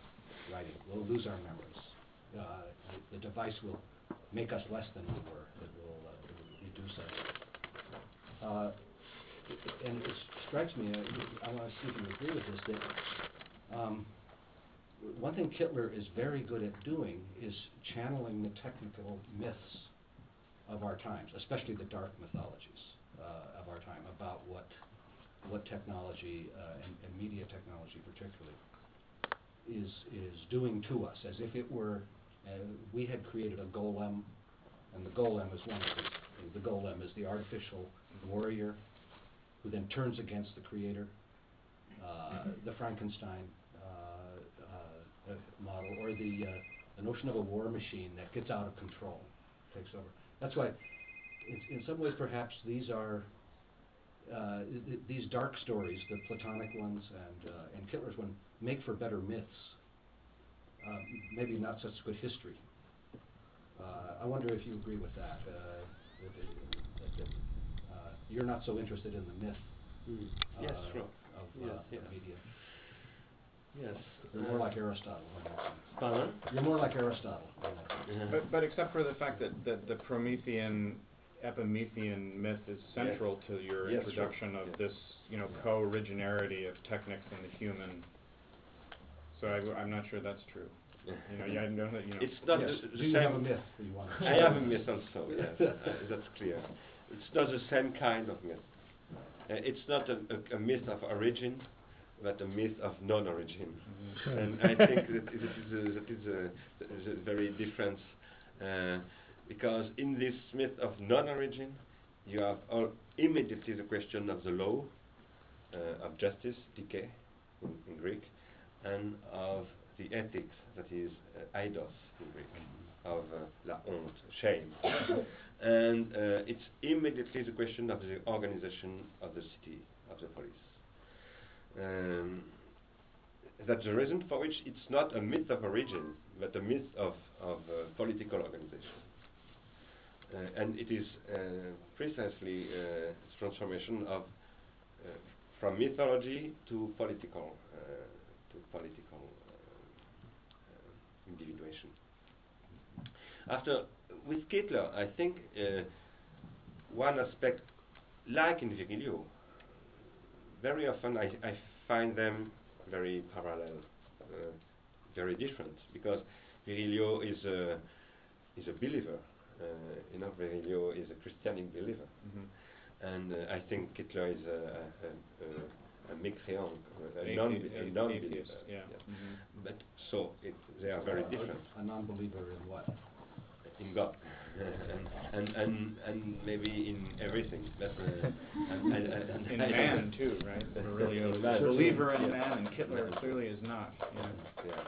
writing? We'll lose our memories. Uh, the, the device will make us less than we were. It will, uh, reduce us. Uh, and it strikes me, uh, I want to see if you agree with this, that um, one thing Kittler is very good at doing is channeling the technical myths of our times, especially the dark mythologies uh, of our time about what what technology uh, and, and media technology particularly is is doing to us, as if it were uh, we had created a golem, and the golem is one of the the golem is the artificial warrior who then turns against the creator. Uh, the Frankenstein uh, model, or the uh, the notion of a war machine that gets out of control, takes over. That's why, in, in some ways, perhaps these are uh, th- th- these dark stories, the Platonic ones and uh, and Kittler's one, make for better myths. Uh, maybe not such good history. Uh, I wonder if you agree with that. Uh, that, that, that uh, you're not so interested in the myth Mm. Yes, uh, sure. of Yes, uh, the media. Yes. You're more like Aristotle. in that. Pardon? You're more like Aristotle. in that sense. Yeah. But, but except for the fact that, that the Promethean, Epimethean myth is central to your Yes, sure. introduction of Yes. this, you know, Yeah. co-originarity of technics and the human. So I, am not sure that's true. You know, yeah, I know that, you know. It's not Yes. the, the same. have a myth you want I have a myth also. Yes, uh, that's clear. It's not the same kind of myth. Uh, it's not a, a, a myth of origin, but a myth of non-origin. Mhm. and I think that it is a, that is a, that is a very difference, uh, because in this myth of non-origin, you have all immediately the question of the law, uh, of justice, decay, in, in Greek, and of the ethics, that is uh, aidos in Greek, of uh, la honte, shame. and uh, it's immediately the question of the organization of the city, of the police. Um, that's the reason for which it's not a myth of origin, but a myth of, of political organization. Uh, and it is uh, precisely uh, its transformation of uh, from mythology to political uh, to political individuation. After with Kittler, I think one aspect, like in Virilio, very often I, I find them very parallel, uh, very different, because Virilio is a is a believer. Uh, you know, Virilio is a Christianic believer, Mhm. and uh, I think Kittler is a, a, a, a mécréant, a, a non a- a non-believer. atheist, yeah. Mhm. But so it, they are very A- different A, non-believer in what? in God, and, and and and maybe in everything. But, uh, and, and, and In man too, right? Virilio In is man. a believer in Yeah. man, and Kittler Yeah. clearly is not. Yeah. Yeah.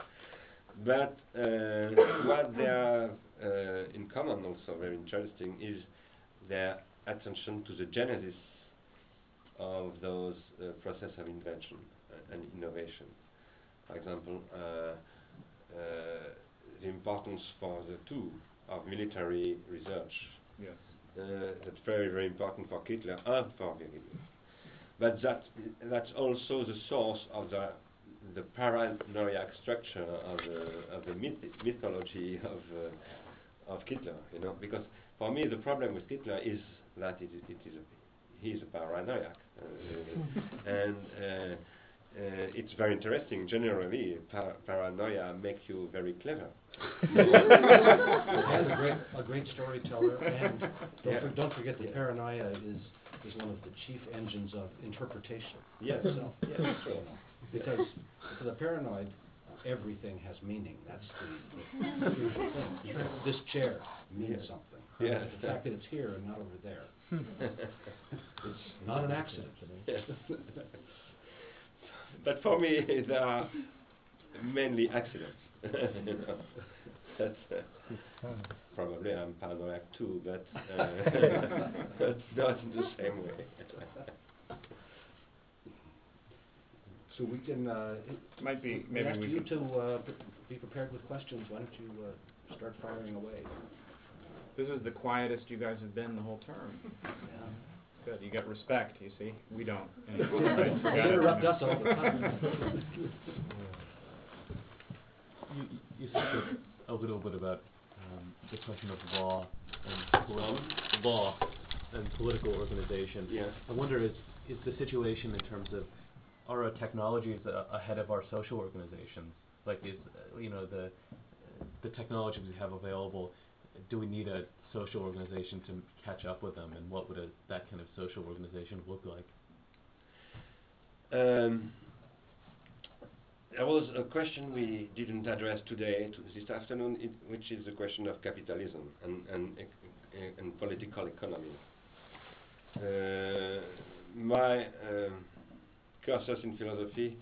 But uh, what they have uh, in common, also very interesting, is their attention to the genesis of those uh, process of invention uh, and innovation. For example, uh, uh, the importance for the two of military research. Yes. Uh, that's very, very important for Kittler and for Virilio. But that that's also the source of the the paranoiac structure of the of the myth mythology of uh, of Kittler. You know, because for me the problem with Kittler is that it, it is a, he is a paranoiac, uh, and uh, it's very interesting. Generally, par- paranoia makes you very clever. and a great, a great storyteller, and don't, Yeah. for- don't forget that Yeah. paranoia is, is one of the chief engines of interpretation. Yes. itself. Yes, You sure. know, Because for the paranoid, everything has meaning. That's the, the thing. This chair means Yeah. something. Yeah. The fact that it's here and not over there. It's not an accident. Yes. but for me, there are mainly accidents. you know. That's, uh, probably I'm paranoid too, but, uh, but not in the same way. So we can, uh, Might be, we maybe ask we you to, uh, be prepared with questions. Why don't you, uh, start firing away? This is the quietest you guys have been the whole term. Good, you get respect, you see? We don't. anymore, right? They interrupt us all the time. You, you spoke a, a little bit about um, the question of law and politi- law and political organization. Yes. I wonder is is the situation in terms of are our technologies a- ahead of our social organizations? Like is uh, you know the the technologies we have available? Do we need a social organization to catch up with them? And what would a, that kind of social organization look like? Um, there was a question we didn't address today, to this afternoon, it, which is the question of capitalism and, and, and political economy. Uh, my um, cursus in philosophy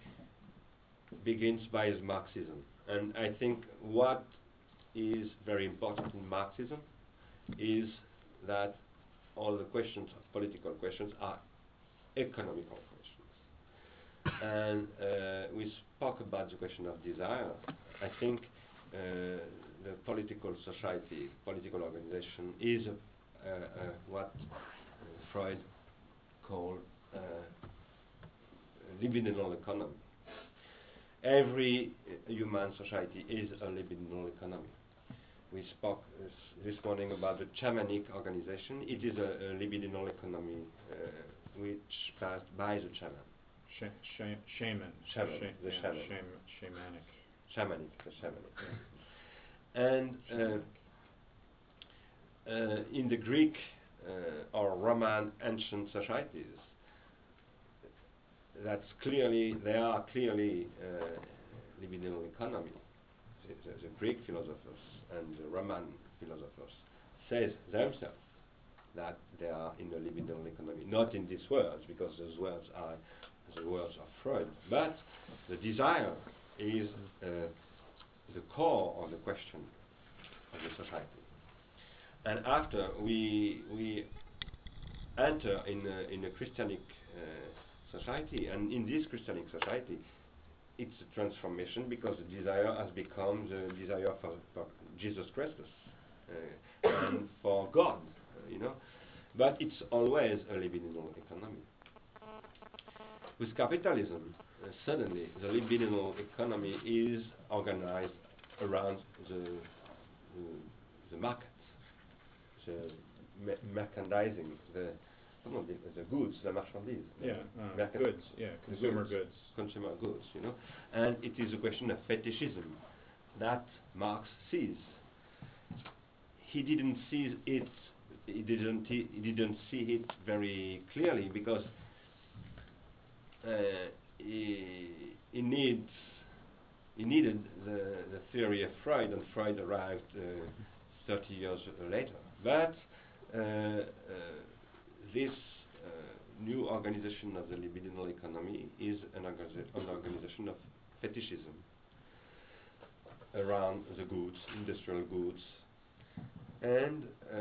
begins by Marxism, and I think what is very important in Marxism is that all the questions, political questions, are economical questions. And uh, we spoke about the question of desire. I think uh, the political society, political organization is uh, uh, what Freud called uh, libidinal economy. Every human society is a libidinal economy. We spoke uh, this morning about the shamanic organization. It is a, a libidinal economy uh, which passed by the shaman. Sh- sh- shaman. Shaman, Sha- the yeah, shaman. sham- shamanic. Shamanic, the shamanic. and uh, uh, in the Greek uh, or Roman ancient societies, that's clearly they are clearly uh, libidinal economy. The, the, Greek philosophers and the Roman philosophers says themselves that they are in a libidinal economy, not in these words because those words are the words of Freud, but the desire is uh, the core of the question of the society. And after we we enter in a, in a Christianic uh, society, and in this Christianic society, it's a transformation because the desire has become the desire for, for Jesus Christ uh, and for God, uh, you know. But it's always a libidinal economy. With capitalism, uh, suddenly the libidinal economy is organized around the the, the market, the me- merchandising, the comment on dit, the goods, the marchandise. Yeah, uh, goods, yeah, consumer goods. consumer goods, you know, and it is a question of fetishism that Marx sees. He didn't see it. He didn't. He, he didn't see it very clearly because uh, he, he needs. He needed the, the theory of Freud, and Freud arrived uh, 30 years later. But uh, uh, this uh, new organization of the libidinal economy is an, an organization of fetishism around the goods, industrial goods, and uh,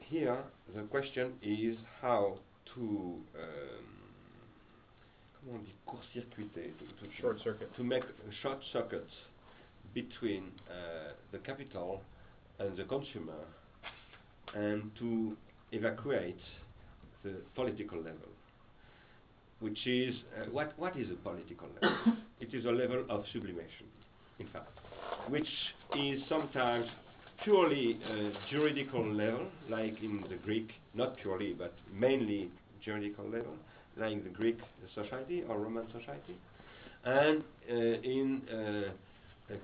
here the question is how to um, comment on dit court-circuiter to, to Short circuit. to make a short circuit between uh, the capital and the consumer and to evacuate the political level which is uh, what what is a political level? It is a level of sublimation in fact which is sometimes purely uh, juridical level like in the Greek not purely but mainly juridical level like the Greek society or Roman society and uh, in uh,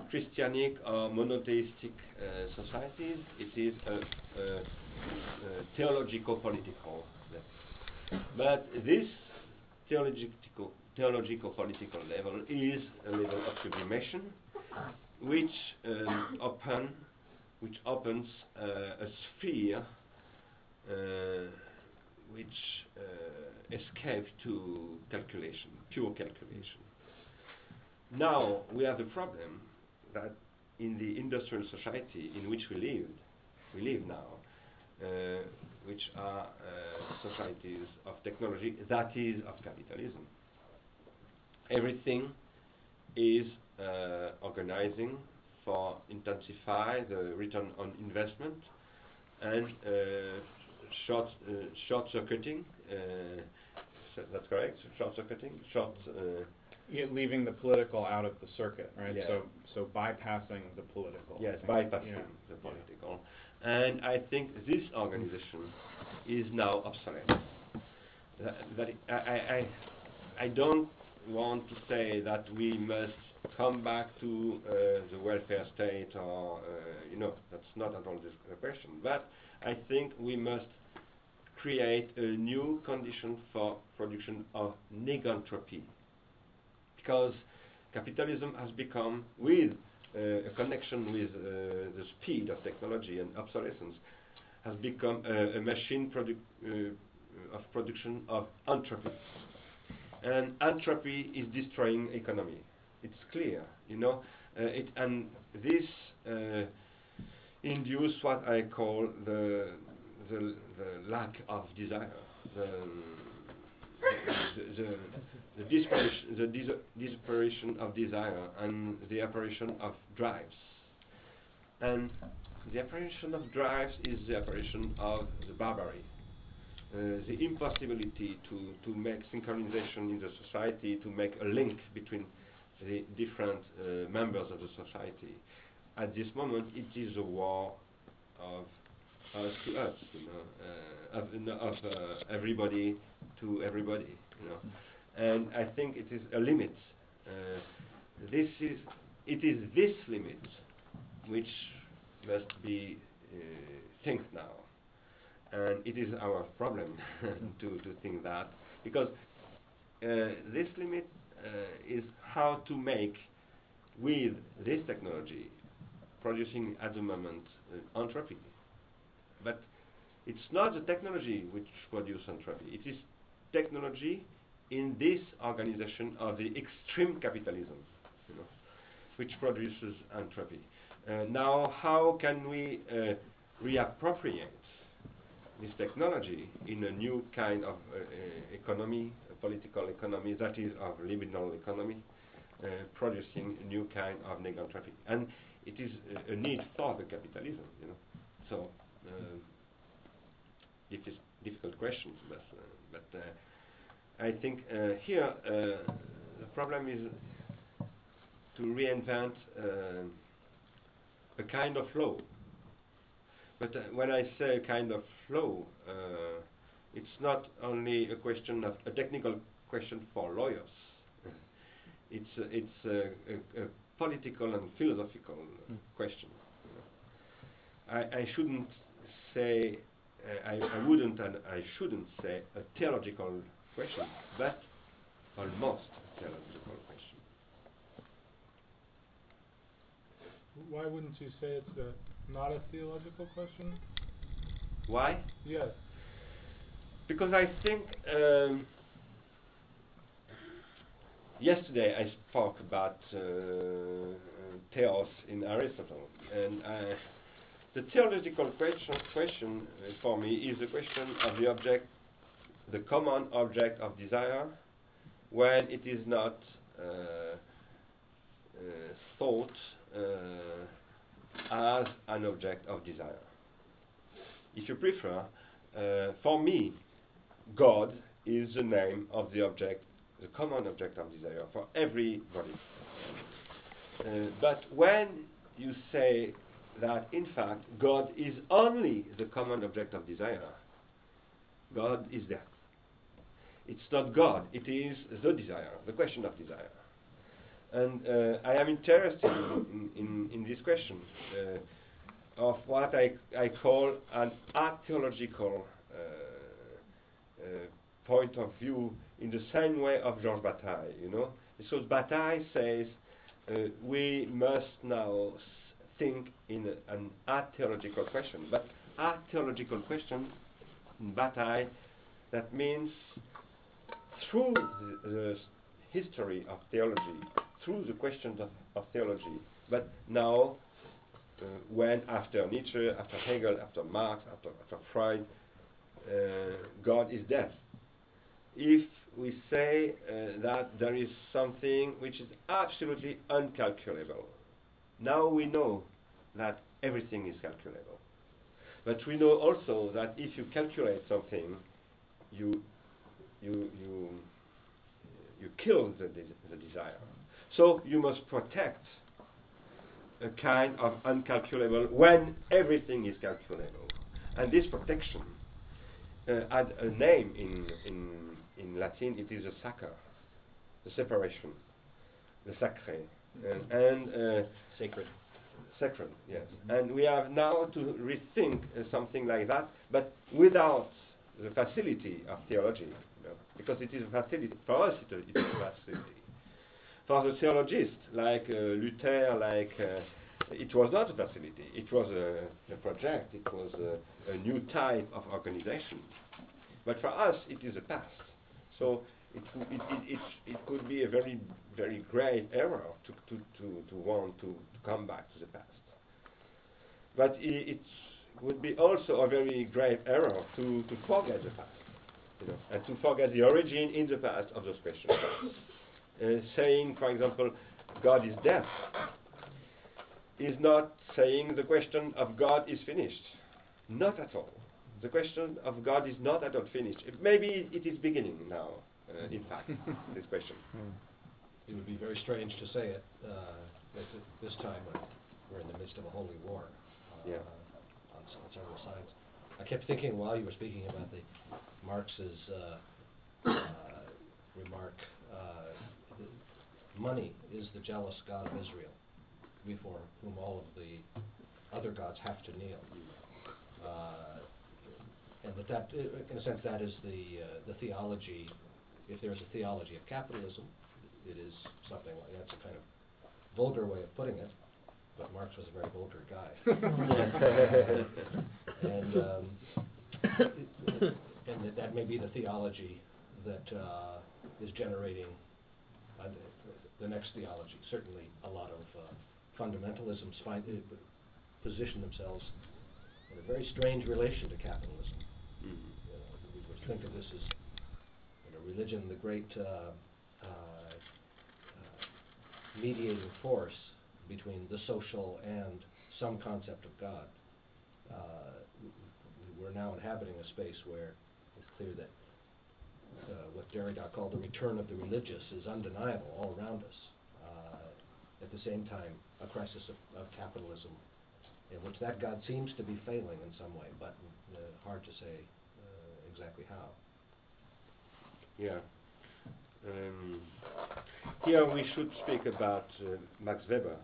Christianic or monotheistic uh, societies, it is a, a theological political level. But this theological, theological political level is a level of sublimation, which um, open, which opens uh, a sphere uh, which uh, escapes to calculation, pure calculation. Now we have the problem that in the industrial society in which we live, we live now, uh, which are uh, societies of technology, that is of capitalism. Everything is uh, organizing for intensify the return on investment and uh, short uh, short circuiting. Uh, that's correct. Short circuiting. Short. Uh, Yeah, leaving the political out of the circuit, right? Yeah. So, so bypassing the political. Yes, bypassing Yeah. the political. And I think this organization is now obsolete. That, that I, I, I, don't want to say that we must come back to uh, the welfare state or, uh, you know, that's not at all the question. But I think we must create a new condition for production of negentropy. because capitalism has become, with a connection with uh, the speed of technology and obsolescence, has become a, a machine uh, of production of entropy. And entropy is destroying economy. It's clear, you know. Uh, it, and this uh, what I call the, the, the lack of desire, the, the, the, the, disparation, the dis disappearation of desire and the apparition of drives. And the apparition of drives is the apparition of the barbary. Uh, the impossibility to, to make synchronization in the society, to make a link between the different uh, members of the society. At this moment, it is a war of us to us, you know, uh, of, of uh, everybody to everybody, you know. And I think it is a limit. Uh, this is, it is this limit which must be uh, think now. And it is our problem to, to think that, because uh, this limit uh, is how to make with this technology producing at the moment uh, entropy. But it's not the technology which produces entropy. It is technology in this organization of the extreme capitalism, you know, which produces entropy. Uh, now, how can we uh, reappropriate this technology in a new kind of uh, uh economy, political economy, that is of libidinal economy, uh, producing a new kind of traffic. And it is a, a, need for the capitalism, you know. So, uh, it is difficult questions, but, but I think here the problem is to reinvent a kind of flow. But uh, when I say a kind of flow, uh, it's not only a question of a technical question for lawyers. it's a, it's a, a, a, political and philosophical mm. question. I, I shouldn't say, uh, I, I wouldn't and I shouldn't say a theological question, but almost a theological question. Why wouldn't you say it's a, not a theological question? Why? Yes. Because I think um, yesterday I spoke about uh, theos in Aristotle, and uh, the theological question, question uh, for me is the question of the object, the common object of desire, when it is not uh, uh, thought uh, as an object of desire. If you prefer, uh, for me, God is the name of the object, the common object of desire for everybody. Uh, but when you say that in fact God is only the common object of desire, God is that. It's not God, it is the desire, the question of desire. And uh, I am interested in, in, in this question uh, of what I, I call an archaeological uh, uh, point of view in the same way of Georges Bataille, you know. So Bataille says uh, we must now think in a, an archaeological question. But archaeological question Bataille, that means through the, the history of theology, through the questions of, of theology. But now, uh, when after Nietzsche, after Hegel, after Marx, after, after Freud, uh, God is dead. If we say uh, that there is something which is absolutely uncalculable, now we know that everything is calculable. But we know also that if you calculate something, you you you you kill the, de the desire. So you must protect a kind of uncalculable when everything is calculable. And this protection uh, had a name in, in, in Latin, it is a sacre, the separation, the sacre. And, and uh, sacred. Sacred, yes. Mm -hmm. And we have now to rethink uh, something like that, but without the facility of theology, because it is a facility. For us, it, it is a facility for the theologists like uh, Luther, like uh, it was not a facility. It was a, a project. It was a, a, new type of organization. But for us, it is a past. So it, it, it, it, could be a very, very grave error to, to, to, to want to, to come back to the past. But it would be also a very grave error to, to forget the past, you know, and to forget the origin in the past of those questions. uh, saying, for example, God is deaf, is not saying the question of God is finished. Not at all. The question of God is not at all finished. It- maybe it is beginning now, uh, in fact, this question. It would be very strange to say it uh, at this time when we're in the midst of a holy war uh, Yeah. on, on several sides. I kept thinking while you were speaking about the Marx's uh, uh, remark, uh, th- money is the jealous God of Israel, before whom all of the other gods have to kneel. Uh, and that, that, in a sense, that is the uh, the theology. If there's a theology of capitalism, it is something like that's a kind of vulgar way of putting it. But Marx was a very vulgar guy, and um, and that, that may be the theology that uh, is generating uh, the, next theology. Certainly, a lot of uh, fundamentalisms find uh, position themselves in a very strange relation to capitalism. You know, we would think of this as you know, religion, the great uh, uh, uh, mediating force between the social and some concept of God. Uh, we're now inhabiting a space where it's clear that uh, what Derrida called the return of the religious is undeniable all around us. Uh, at the same time, a crisis of, of capitalism in which that God seems to be failing in some way, but uh, hard to say uh, exactly how. Yeah. Um, here we should speak about uh, Max Weber,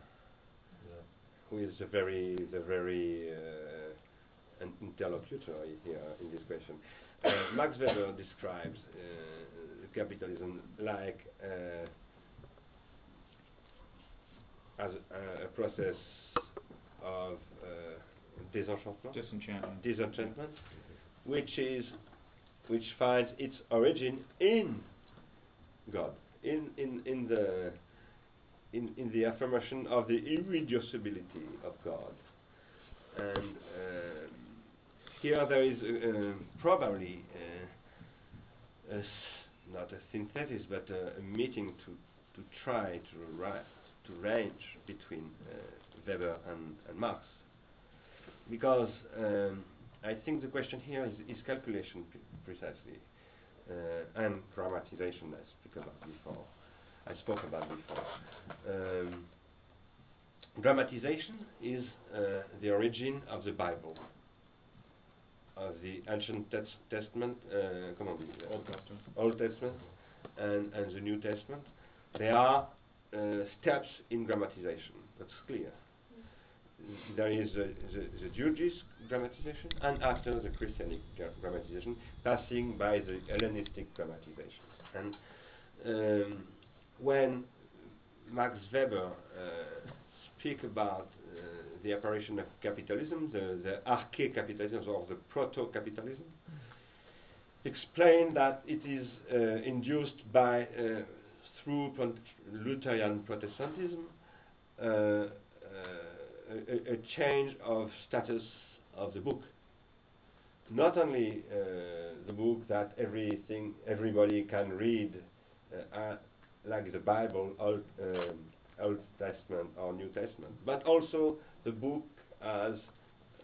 Yeah. who is a very, the very uh, an interlocutor here in this question. Uh, Max Weber describes uh, capitalism like uh, as a, a process of uh, disenchantment, Disenchantment. disenchantment, which is which finds its origin in God, in in in the in, in the affirmation of the irreducibility of God, and um, here there is uh, um, probably uh, not a synthesis but a, a meeting to to try to to range between uh, Weber and, and Marx because um, I think the question here is, is calculation pre- precisely uh, and grammatization I speak about before. I spoke about before. Um, grammatization is uh, the origin of the Bible, of the ancient tes- Testament, uh, comment on dit, Old Testament. Old Testament and, and the New Testament. They are uh, steps in grammatization. That's clear. There is the, the, the Jewish grammatization and after the Christianic gra- grammatization, passing by the Hellenistic grammatization. And um, when Max Weber uh, speak about uh, the apparition of capitalism, the, the arche-capitalism or the proto-capitalism, explain that it is uh, induced by uh, through Lutheran Protestantism uh, uh, a, a change of status of the book. Not only uh, the book that everything everybody can read, uh, like the Bible, Old, um, Old Testament or New Testament, but also the book as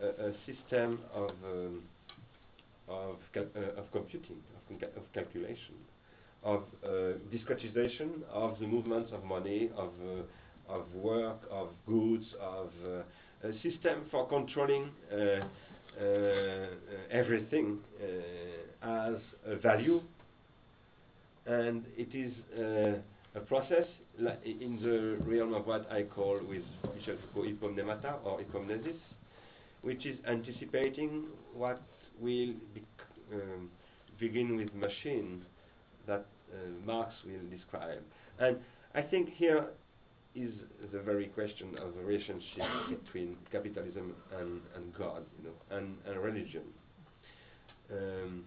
a, a system of um, of, cal- uh, of computing, of, of calculation, of uh, discretization of the movements of money, of, uh, of work, of goods, of uh, a system for controlling uh, uh, everything as a value. And it is a process in the realm of what I call with Michel Foucault hypomnemata or hypomnesis, which is anticipating what will bec- um, begin with machine that uh, Marx will describe. And I think here is the very question of the relationship between capitalism and, and God, you know, and, and religion. Um,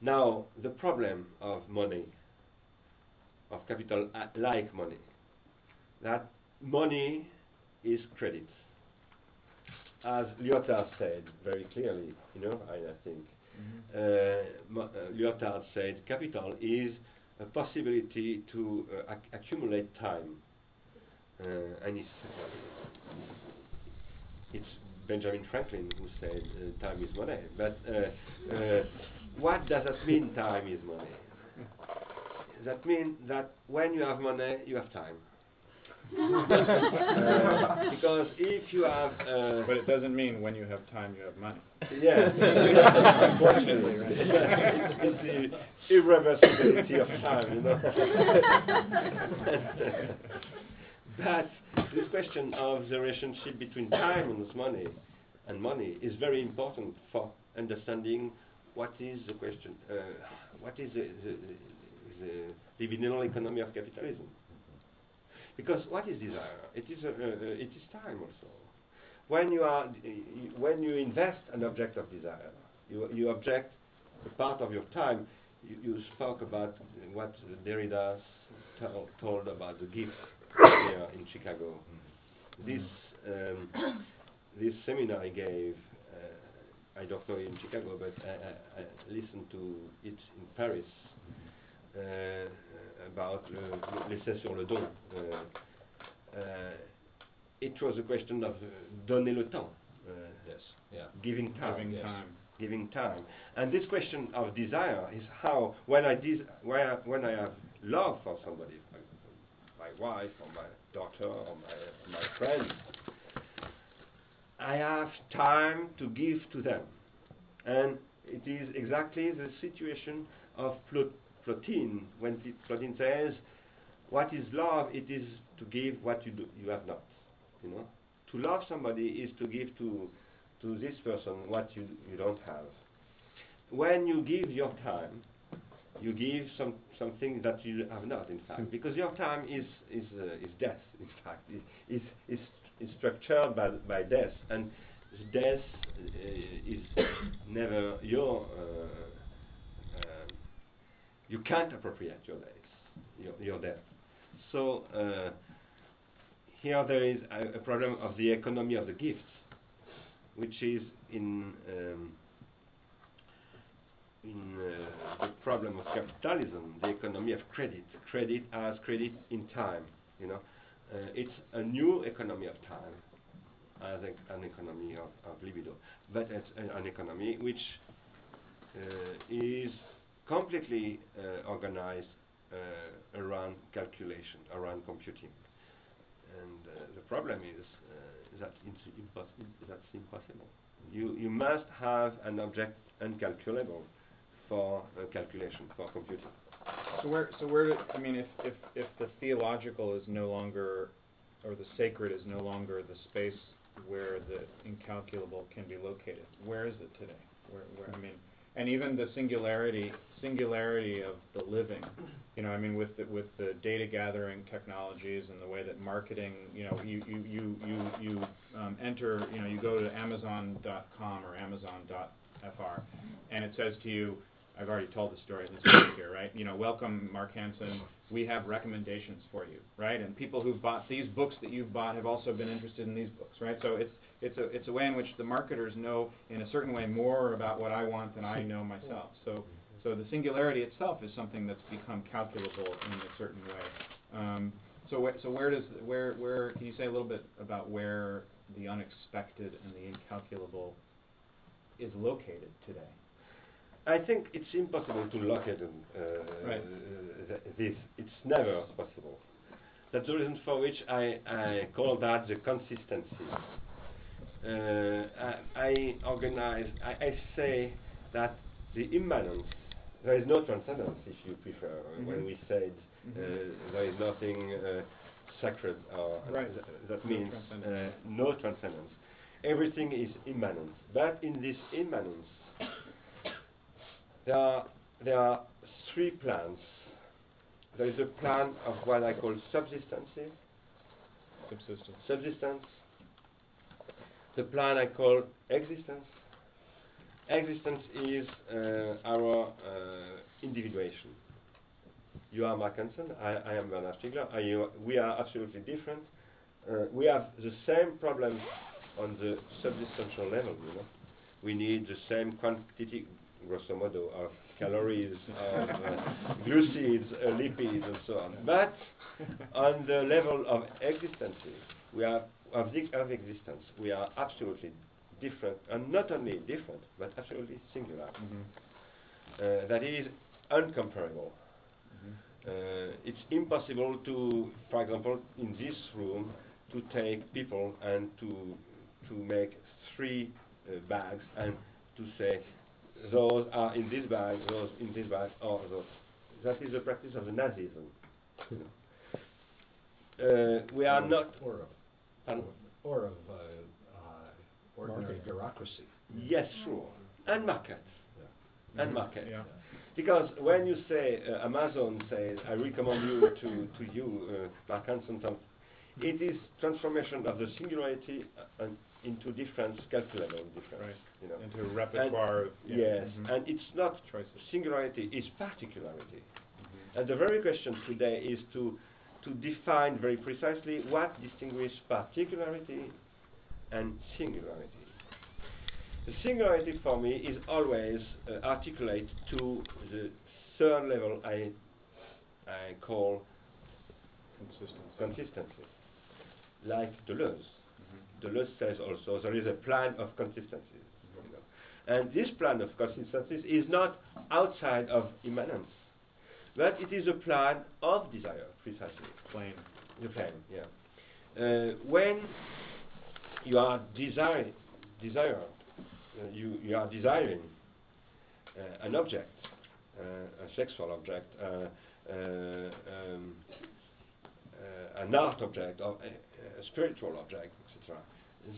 Now, the problem of money, of capital uh, like money, that money is credit. As Lyotard said very clearly, you know, I, I think, uh, Mo- uh, Lyotard said capital is a possibility to uh, ac- accumulate time. Uh, and it's, it's Benjamin Franklin who said uh, time is money. But uh, uh, what does that mean, time is money? That means that when you have money, you have time. Uh, because if you have uh, But it doesn't mean when you have time, you have money. Yes. Unfortunately, right? it's the irreversibility of time, you know. but this question of the relationship between time and money and money is very important for understanding what is the question, uh, what is the, the, the libidinal economy of capitalism. Because what is desire? It is, a, uh, uh, it is time also when you are when you invest an object of desire, you you object a part of your time. You, you spoke about what Derrida tol- told about the gift here in Chicago. This um, this seminar I gave, uh, I don't know in Chicago, but I, I, I listened to it in Paris uh, about le, l'essai sur le don. Uh, uh, it was a question of uh, donner le temps, uh, Yes, yeah. giving time, Giving yes. time. giving time. And this question of desire is how, when I, des- when I, when I have love for somebody, for my wife or my daughter or my, my friend, I have time to give to them. And it is exactly the situation of Plo- Plotine, when Pl- Plotine says, what is love? It is to give what you, do, you have not. You know, to love somebody is to give to to this person what you you don't have. When you give your time, you give some something that you have not, in fact, because your time is is uh, is death. In fact, it, is is is structured by by death, and death uh, is never your. Uh, you can't appropriate your days, your, your death. So uh, here there is a, a problem of the economy of the gifts, which is in um, in uh, the problem of capitalism, the economy of credit, credit as credit in time. You know, uh, it's a new economy of time as an economy of, of libido, but it's a, an economy which uh, is completely uh, organized uh, around calculation, around computing. And uh, the problem is that that's impossible. You, you must have an object uncalculable for calculation, for computing. So where, so where, do, I mean, if, if, if the theological is no longer, or the sacred is no longer the space where the incalculable can be located, where is it today? And even the singularity, singularity of the living, you know, I mean, with the, with the data gathering technologies and the way that marketing, you know, you, you, you, you, you um, enter, you know, you go to Amazon.com or Amazon.fr, and it says to you, I've already told the story this book here, right? You know, welcome, Mark Hansen. We have recommendations for you, right? And people who've bought these books that you've bought have also been interested in these books, right? So it's it's a it's a way in which the marketers know in a certain way more about what I want than I know myself. So so the singularity itself is something that's become calculable in a certain way. Um, so so where does where where can you say a little bit about where the unexpected and the incalculable is located today? I think it's impossible to look at uh, Right. th- this. It's never possible. That's the reason for which I, I call that the consistency. Uh, I, I organize, I, I say that the immanence, there is no transcendence, if you prefer. When Mhm. we said uh, Mhm. there is nothing uh, sacred, or Right. th- that No means transcendence. uh, no transcendence. Everything is immanent. But in this immanence, there are, there are three plans. There is a plan of what I call subsistency, Subsistence. subsistence, the plan I call existence, existence is uh, our uh, individuation. You are Mark Hansen, I, I am Bernard Stiegler, and you, we are absolutely different. Uh, we have the same problems on the subsistential level, you know. We need the same quantity, grosso modo, of calories, of uh, glucides, uh, lipids, and so on. But on the level of existence, we are of, existence, we are absolutely different, and not only different, but absolutely singular. Uh, that is uncomparable. Uh, it's impossible to, for example, in this room, to take people and to to make three uh, bags and to say those are in this bag, those in this bag, or those. That is the practice of the Nazism. you know. Uh, we are not. Or of, Pardon? or of uh, uh, ordinary Market. bureaucracy. Yes, sure. And market. And Mhm. market. Yeah. Because when you say uh, Amazon says, I recommend you to, to you, uh, Mark Hansen, some- it is transformation of the singularity uh, and into difference, calculable difference. Right. You know. Into a repertoire. of- yeah. Yes, Mhm. and it's not Choices. singularity, it's particularity. And the very question today is to, to define very precisely what distinguishes particularity and singularity. The singularity for me is always uh, articulate to the third level I, I call Consistency. consistency, like Deleuze. Deleuze says also there is a plan of consistencies. you know. And this plan of consistencies is not outside of immanence, but it is a plan of desire, precisely. Plain. The plan, yeah. Uh, when you are desire, desire, uh, you, you are desiring uh, an object, uh, a sexual object, uh, uh, um, an art object, or a, a spiritual object, etc.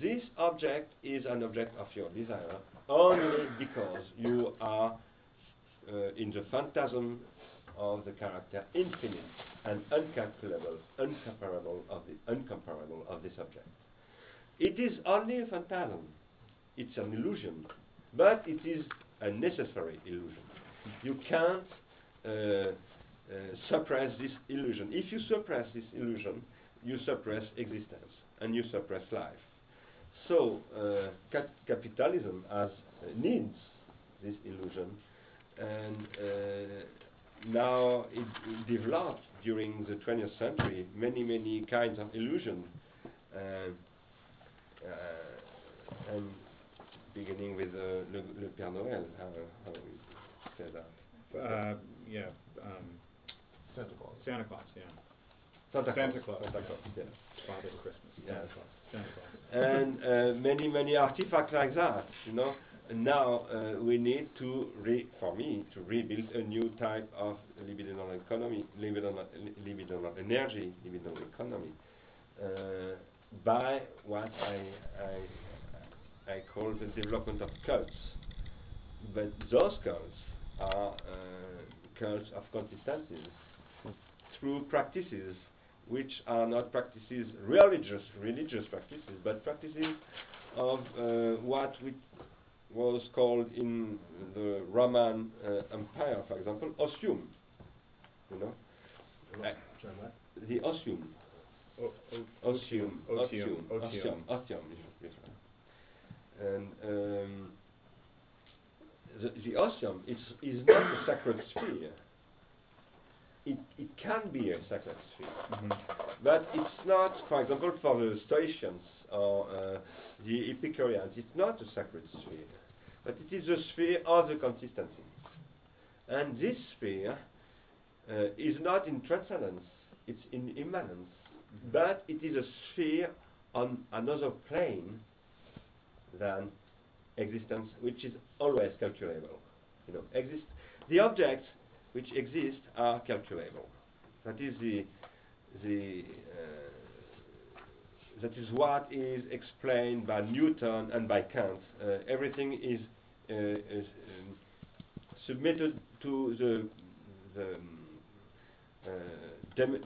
This object is an object of your desire only because you are in the phantasm of the character infinite and uncalculable, uncomparable of the uncomparable of this object. It is only a phantasm. It's an illusion, but it is a necessary illusion. You can't uh, uh, suppress this illusion. If you suppress this illusion, you suppress existence and you suppress life. So uh, cap- capitalism has uh, needs this illusion, and uh, now it, it developed during the 20th century many many kinds of illusion, uh, uh, and beginning with uh, le, le Père Noël, how, how we say that. Uh, yeah. Um, Santa Claus. Santa Claus. Yeah. Santa, Santa Claus. Santa Claus. yes. Father Christmas. Yeah. Santa Claus. Santa Claus. and uh, many many artifacts like that you know and now uh, we need to re for me to rebuild a new type of libidinal economy libidinal, li- libidinal energy libidinal economy. Uh, by what I, I I call the development of cults. But those cults are uh, cults of consistencies through practices which are not practices religious religious practices but practices of uh, what we was called in the Roman uh, Empire for example otium you know? Uh, the otium O- o- otium otium otium yes, yes. and um, the, the otium is, is not a sacred sphere. It, it can be a sacred sphere. Mhm. but it's not, for example, for the Stoicians or uh, the Epicureans, it's not a sacred sphere, but it is a sphere of the consistency. And this sphere uh, is not in transcendence, it's in immanence, but it is a sphere on another plane than existence, which is always calculable. You know, exist the objects which exist are calculable. That is the the uh, that is what is explained by Newton and by Kant. Uh, everything is, submitted to the the um, uh,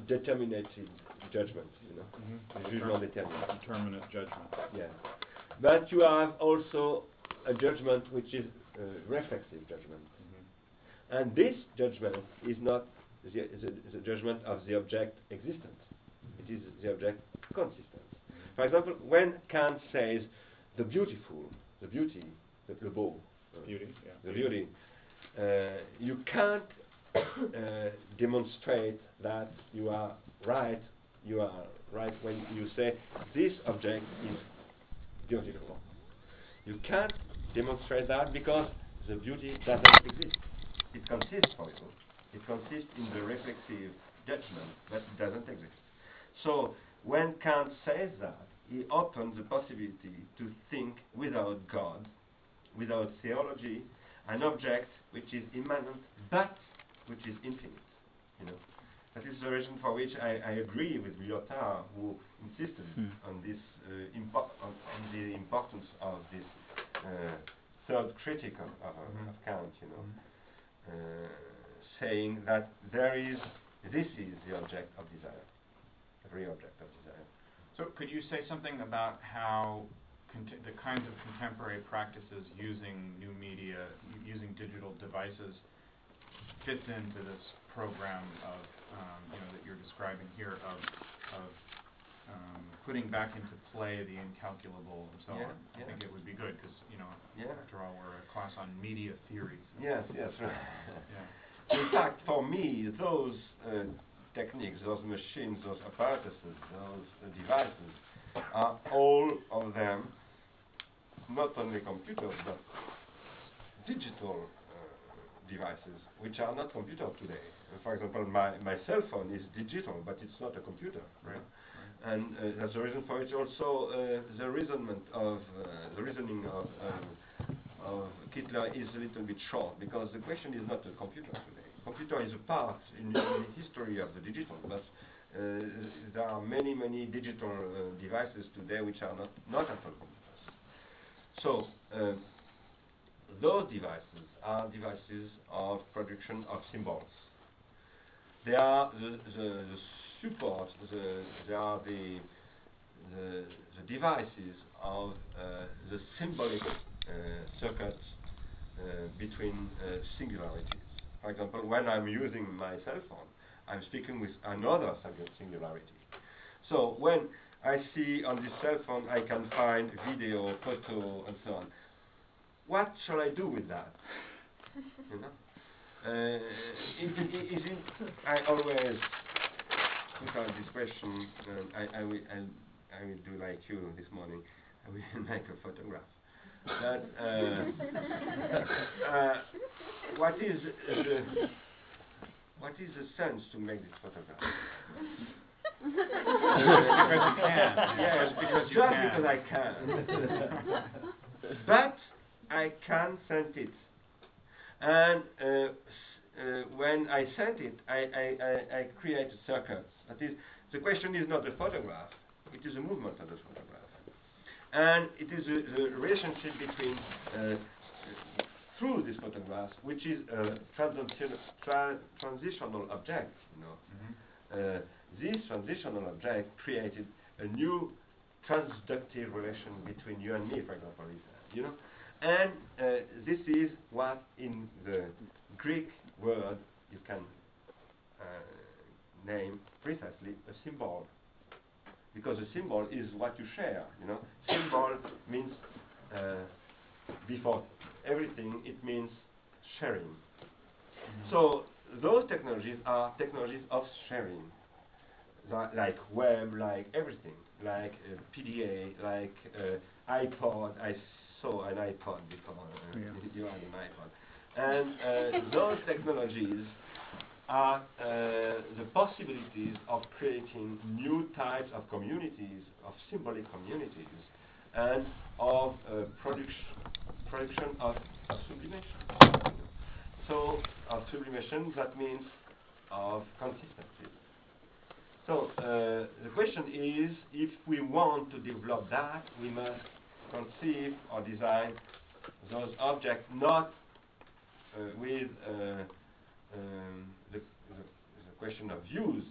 determinative judgment. You know, Mhm. the jugement déterminé. Determinate judgment. Yeah. But you have also a judgment which is uh, reflexive judgment. Mhm. And this judgment is not the, the, the judgment of the object existence. It is the object consistence. For example, when Kant says the beautiful, the beauty, the, le beau, uh, Beauty, yeah. the beauty, uh, you can't uh, demonstrate that you are right. You are right when you say this object is beautiful. You can't demonstrate that because the beauty doesn't exist. It consists, for you. It consists in the reflexive judgment, but it doesn't exist. So when Kant says that, he opens the possibility to think without God, without theology, an object which is immanent, but which is infinite. You know, that is the reason for which I, I agree with Lyotard, who insisted on this uh, impo- on, on the importance of this uh, third critic of, of, Mhm. of Kant. You know, uh, saying that there is this is the object of desire, the real object of desire. So could you say something about how conte- the kinds of contemporary practices using new media, using digital devices fits into this program of, um, you know, that you're describing here of, of um, putting back into play the incalculable and so Yeah, on? I yeah. think it would be good because, you know, Yeah. after all, we're a class on media theory. so- Yes, yes. right. Yeah. In fact, for me, those uh, techniques, those machines, those apparatuses, those uh, devices, are all of them not only computers but digital uh, devices, which are not computers today. For example, my, my cell phone is digital, but it's not a computer. you Right. And uh, that's the reason for it. Also, uh, the reasonment of uh, the reasoning of um, of Kittler is a little bit short because the question is not a computer today. Computer is a part in, the history of the digital, but uh, there are many, many digital uh, devices today which are not, not at all computers. So, uh, those devices are devices of production of symbols. They are the, the, the support, the, they are the, the, the devices of uh, the symbolic uh, circuits uh, between uh, singularities. For example, when I'm using my cell phone, I'm speaking with another singu- singularity. So when I see on this cell phone I can find video, photo, and so on, what shall I do with that? you know? Uh, is, it- is it, I always put out this question, and I, I, will, I, I will do like you this morning, I will make a photograph. But, uh, uh, what is the, what is the sense to make this photograph? Because you can. Yes, Because you just can. because I can. but I can send it. And uh, uh, when I send it, I, I, I, I create a circuit. That is, the question is not the photograph, it is the movement of the photograph. And it is a, the relationship between, uh, through this photograph, which is a transition, tra- transitional object, you know. Mhm. This transitional object created a new transductive relation between you and me, for example, uh, you know, and uh, this is what in the Greek word you can uh, name precisely a symbol, because a symbol is what you share, you know. Symbol means uh, before everything, it means sharing. So those technologies are technologies of sharing, like web, like everything, like uh, PDA, like uh, iPod. I saw an iPod before. Uh, You had an iPod, and uh, those technologies are uh, the possibilities of creating new types of communities, of symbolic communities, and of uh, production production of, of sublimation. So, of sublimation, that means of consistency. So, uh, the question is, if we want to develop that, we must conceive or design those objects not uh, with uh, um, the, the, the question of use,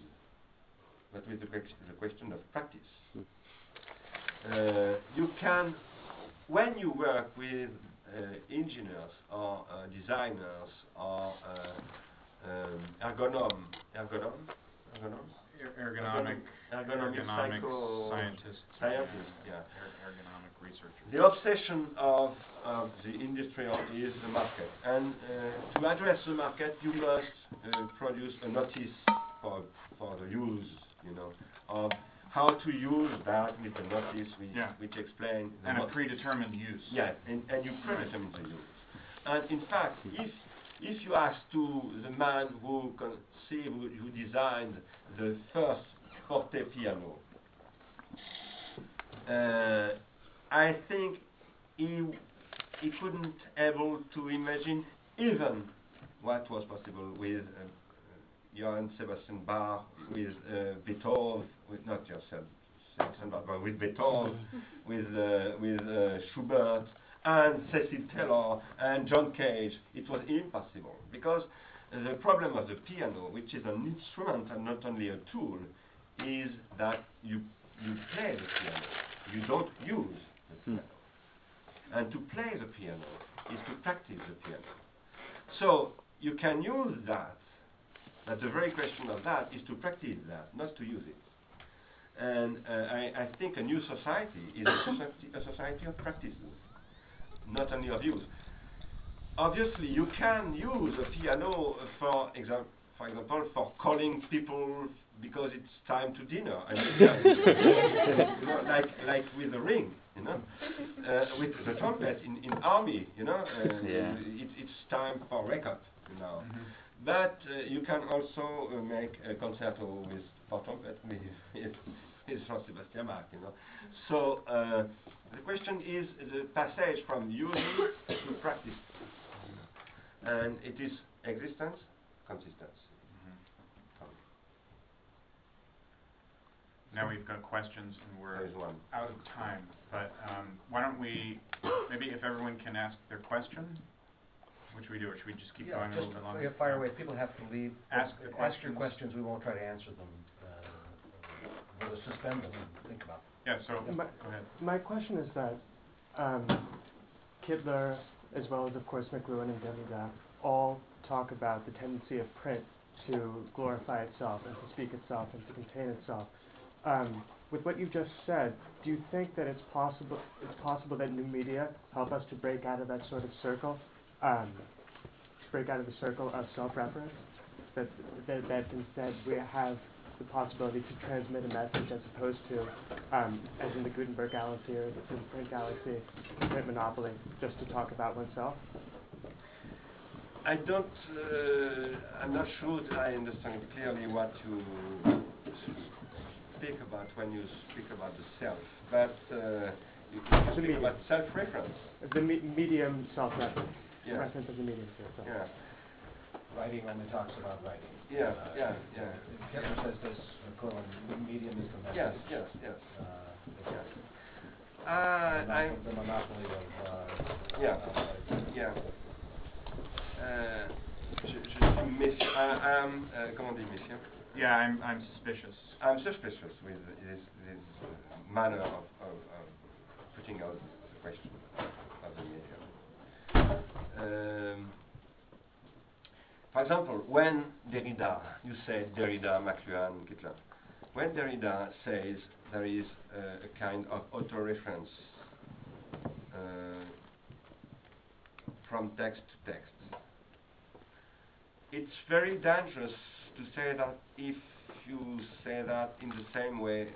but with the, question- the question of practice. Uh, you can, when you work with uh, engineers or uh, designers or um, ergonom, ergonom, ergonom, Er- Ergonomic, ergonomic ergonomic psycho- scientists. scientists, yeah. Er- Ergonomic researchers. The obsession of, of the industry is the market. And uh, to address the market, you must uh, produce a notice for, for the use, you know, of how to use that with the notice which, Yeah. which explain the And a mo- predetermined use. yeah, and, and you predetermine the use. And in fact, if if you ask to the man who conceived, who, designed the first forte piano, uh, I think he he couldn't able to imagine even what was possible with uh, Johann Sebastian Bach, with uh, Beethoven, with not Seb- Sebastian Bach, but with Beethoven, with uh, with uh, Schubert and Cecil Taylor and John Cage. It was impossible because the problem of the piano, which is an instrument and not only a tool, is that you you play the piano. You don't use the piano. And to play the piano is to practice the piano. So you can use that. But the very question of that is to practice that, not to use it. And uh, I, I think a new society is a society, a society of practices, not only of use. Obviously, you can use a piano for, exa- for example, for calling people because it's time to dinner. And you know, like, like with the ring, you know, uh, with the trumpet in, in army, you know, uh, Yeah. it, it's time for wake up, you know. Mhm. But uh, you can also uh, make a concerto with for trumpet with, with, Jean Sebastian Bach, you know. So uh, the question is the passage from using to practice, and it is existence, consistence. Mhm. Now we've got questions and we're one. out of time, but um, why don't we, maybe if everyone can ask their question, which we do, or should we just keep Yeah, going a just little bit longer? yeah, fire away. People have to leave. Ask the Ask your questions. questions. We won't try to answer them. Uh, we'll suspend them and think about them. Yeah, so, my- go ahead. My question is that um, Kittler, as well as of course McLuhan and Derrida, all talk about the tendency of print to glorify itself and to speak itself and to contain itself. Um, with what you've just said, do you think that it's possible it's possible that new media help us to break out of that sort of circle, um, to break out of the circle of self-reference? That, that that instead we have the possibility to transmit a message as opposed to, um, as in the Gutenberg galaxy or the print galaxy, the print monopoly, just to talk about oneself? I don't. Uh, I'm not sure that I understand clearly what you speak about when you speak about the self, but uh, you, The speak about self-reference. The me- medium self-reference, Yeah. reference as a medium to itself. Yeah. Writing only talks about writing. Yeah, Uh, yeah, yeah. Kittler says this, McLuhan, the medium is the message. Yes, yes, yes. Uh, Yes. the Uh, I, monopoly- the monopoly of, uh, Yeah. uh, yeah. Euh, je, je suis méfiant. I, I'm, uh, comment on dit méfiant? Yeah, I'm, I'm suspicious. I'm suspicious with this, this uh, manner of, of, of putting out the question of the media. Um, for example, when Derrida, you said Derrida, McLuhan, Kittler, when Derrida says there is uh, a kind of auto-reference uh, from text to text, it's very dangerous to say that if you say that in the same way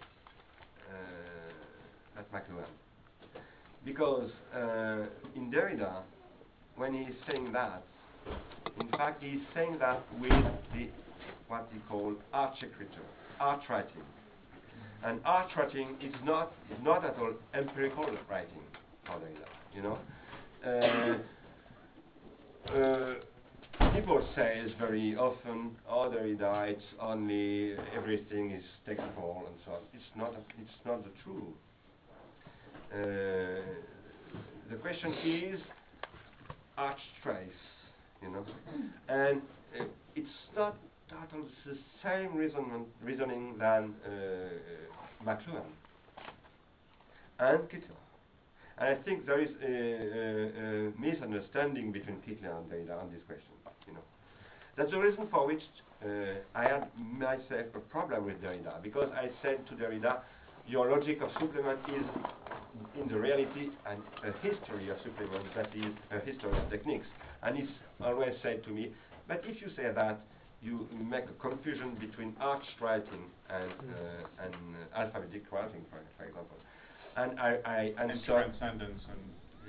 uh, as McLuhan. Because uh, in Derrida, when he's saying that, in fact he's saying that with the what he called arch écriture, arch writing. And arch writing is not is not at all empirical writing you know. Uh, uh, people say very often, oh, Derrida, it's only everything is textual and so on. It's not. It's not the truth. Uh, the question is arch trace, you know, and uh, it's not at all the same reason, reasoning than uh, McLuhan and Kittler. And I think there is a, a, a misunderstanding between Kittler and Derrida on this question. You know, that's the reason for which uh, I had myself a problem with Derrida because I said to Derrida, your logic of supplement is in the reality and a history of supplement that is a history of techniques. And he's always said to me, but if you say that, you make a confusion between arch writing and uh, and uh, alphabetic writing, for, for example. And I, I and, And so transcendence and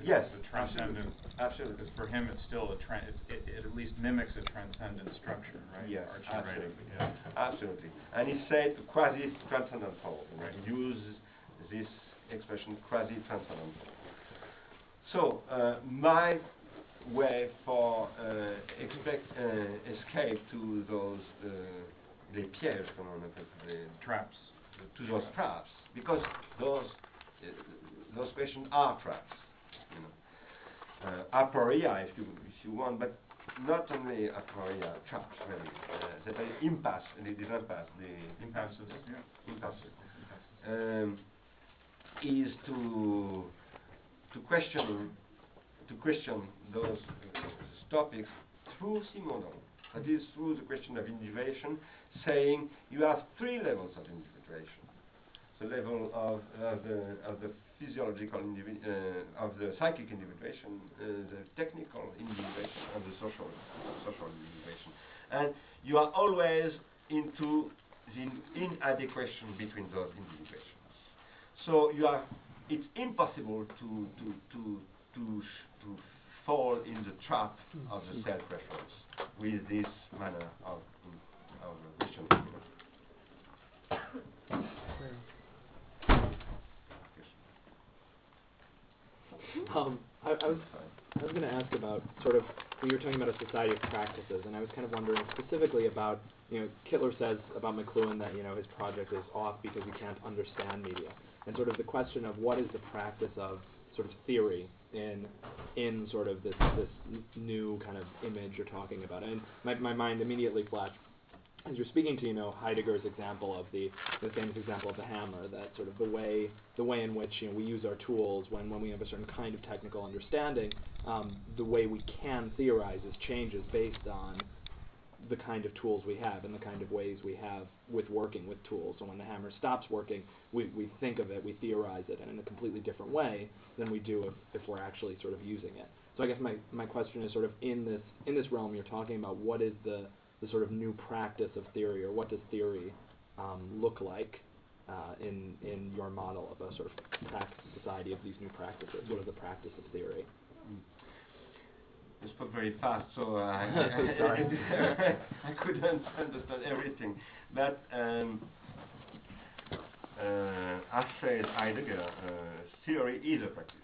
Yes, know, the transcendent. absolutely. Because for him, it's still a tran- it, it, it at least mimics a transcendent structure, right? Yes, absolutely. writing, yeah. Absolutely. And he said quasi transcendental. form. Right. He uses this expression quasi transcendental. So uh, my way for uh, expect, uh, escape to those uh, les pièges, comment on appelle les- Traps. to those traps, because those uh, those questions are traps, you know. Uh, aporia, if you if you want, but not only aporia, traps really. Uh, that are impasse, the, the impasse, the Impasses, yeah. impasse, um, is to to question to question those uh, topics through Simondon. That is through the question of individuation, saying you have three levels of individuation. The level of, of the of the physiological uh, of the psychic individuation, uh, the technical individuation, and the social social individuation. And you are always into the inadequation between those individuations. So you are, it's impossible to to to to to fall in the trap of the self-reference with this manner of of question. Um, I, I was I was going to ask about sort of when you were talking about a society of practices, and I was kind of wondering specifically about you know Kittler says about McLuhan that you know his project is off because he can't understand media, and sort of the question of what is the practice of sort of theory in in sort of this this new kind of image you're talking about, and my my mind immediately flashed as you're speaking to, you know, Heidegger's example of the, the famous example of the hammer, that sort of the way, the way in which, you know, we use our tools when, when we have a certain kind of technical understanding, um, the way we can theorize is changes based on the kind of tools we have and the kind of ways we have with working with tools. So when the hammer stops working, we, we think of it, we theorize it and in a completely different way than we do if, if we're actually sort of using it. So I guess my, my question is sort of in this in this realm you're talking about what is the the sort of new practice of theory, or what does theory um, look like uh, in in your model of a sort of practice society of these new practices? What is the practice of theory? You spoke very fast, so uh, I. I couldn't understand everything. But um, uh, as said Heidegger, uh, theory is a practice.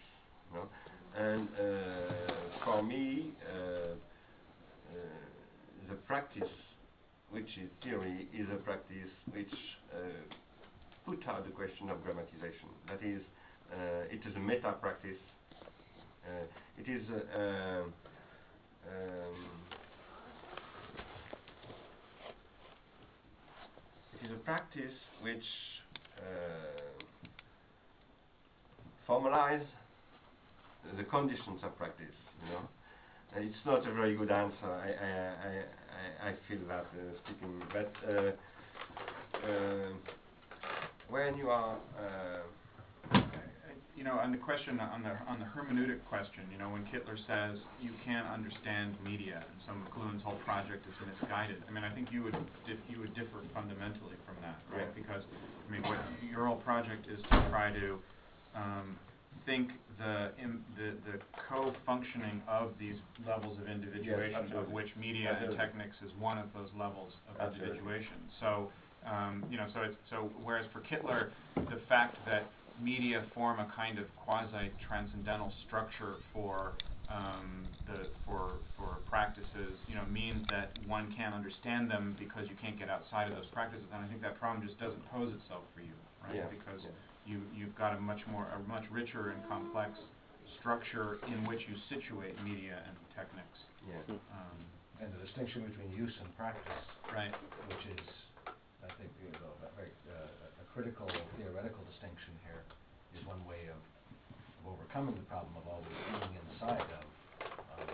You know? And uh, for me, uh, uh, the practice, which is theory, is a practice which uh, put out the question of grammatization. That is, uh, it is a meta practice. Uh, it is a, um, it is a practice which uh, formalize the conditions of practice. You know, it's not a very good answer. I I I, I, I feel that uh, speaking, but uh, uh, when you are uh, You know, on the question, on the, on the hermeneutic question, you know, when Kittler says you can't understand media, and so McLuhan's whole project is misguided, I mean, I think you would, you would differ fundamentally from that, right? Yeah. Because, I mean, what, your whole project is to try to, um, think the, the, the co-functioning of these levels of individuation, of which media and Absolutely. technics is one of those levels of Absolutely. individuation. So, um, you know, so it's, so whereas for Kittler, the fact that media form a kind of quasi-transcendental structure for um, the for for practices, you know, means that one can't understand them because you can't get outside of those practices. And I think that problem just doesn't pose itself for you, right? Yeah, Because yeah. you you've got a much more a much richer and complex structure in which you situate media and techniques. yeah. Um, And the distinction between use and practice, right. which is, I think, you know, very, uh, a critical theoretical distinction here, is one way of, of overcoming the problem of always being inside of, uh,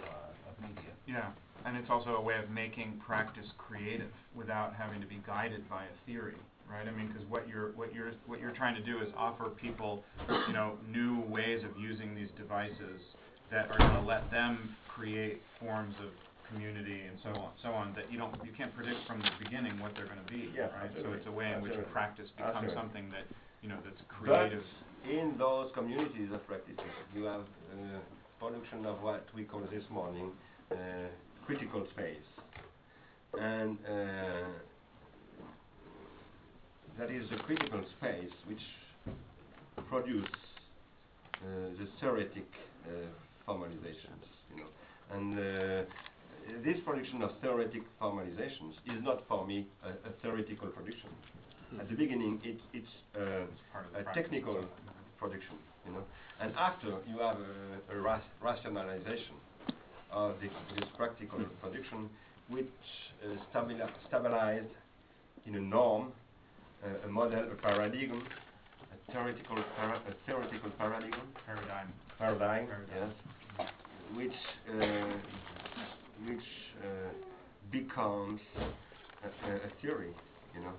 Yeah, and it's also a way of making practice creative without having to be guided by a theory, right? I mean, because what you're what you're what you're trying to do is offer people, you know, new ways of using these devices that are going to let them create forms of community and so on, so on that you don't you can't predict from the beginning what they're going to be, Yeah, right? So absolutely. it's a way in which Absolutely. practice becomes Absolutely. something that you know that's But creative. in those communities of practices, you have uh, production of what we call this morning uh, critical space. And uh, that is a critical space which produce uh, the theoretic uh, formalizations, you know. And uh, this production of theoretic formalizations is not for me a, a theoretical production. At the beginning, it, it's uh, the a technical production, you know. And after, you have a, a ras- rationalization of this, this practical production, which uh, stabili- stabilized in a norm, uh, a model, a paradigm, a theoretical, para- a theoretical paradigm, Paradigm. paradigm, Paradigm. yes, which uh, which uh, becomes a, a theory, you know.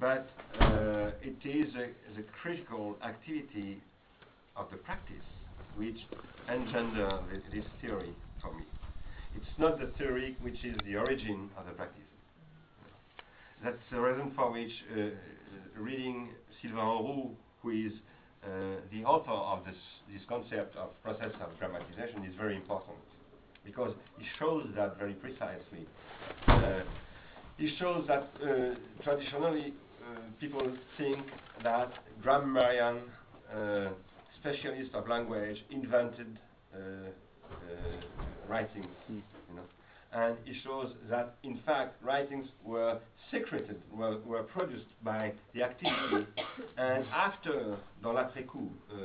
But uh, it is a, the critical activity of the practice which engender thi- this theory for me. It's not the theory which is the origin of the practice. That's the reason for which uh, reading Sylvain Auroux, who is uh, the author of this, this concept of process of grammatization, is very important because he shows that very precisely. Uh, he shows that uh, traditionally uh, people think that grammarian uh, specialists of language invented uh, uh, writings, you know. And he shows that in fact writings were secreted, were, were produced by the activity, and after, dans l'après-coup, uh,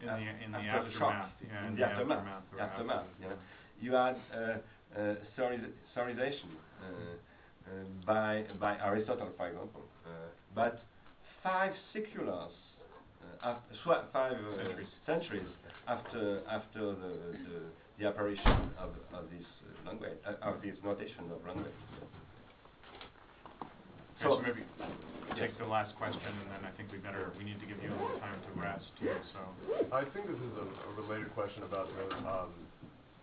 In the- in the after the shock, aftermath, yeah, in in the the aftermath, aftermath or aftermath, after, you had uh, uh, theori- theorization uh, uh, by by Aristotle, for example. Uh, but five seculars, uh, after, swa- five uh, Centuries. centuries after after the, the, the apparition of, of this uh, language, uh, of this notation of language. Okay, so maybe take the last question, and then I think we better, we need to give you a little time to rest too, so. I think this is a, a related question about the, um,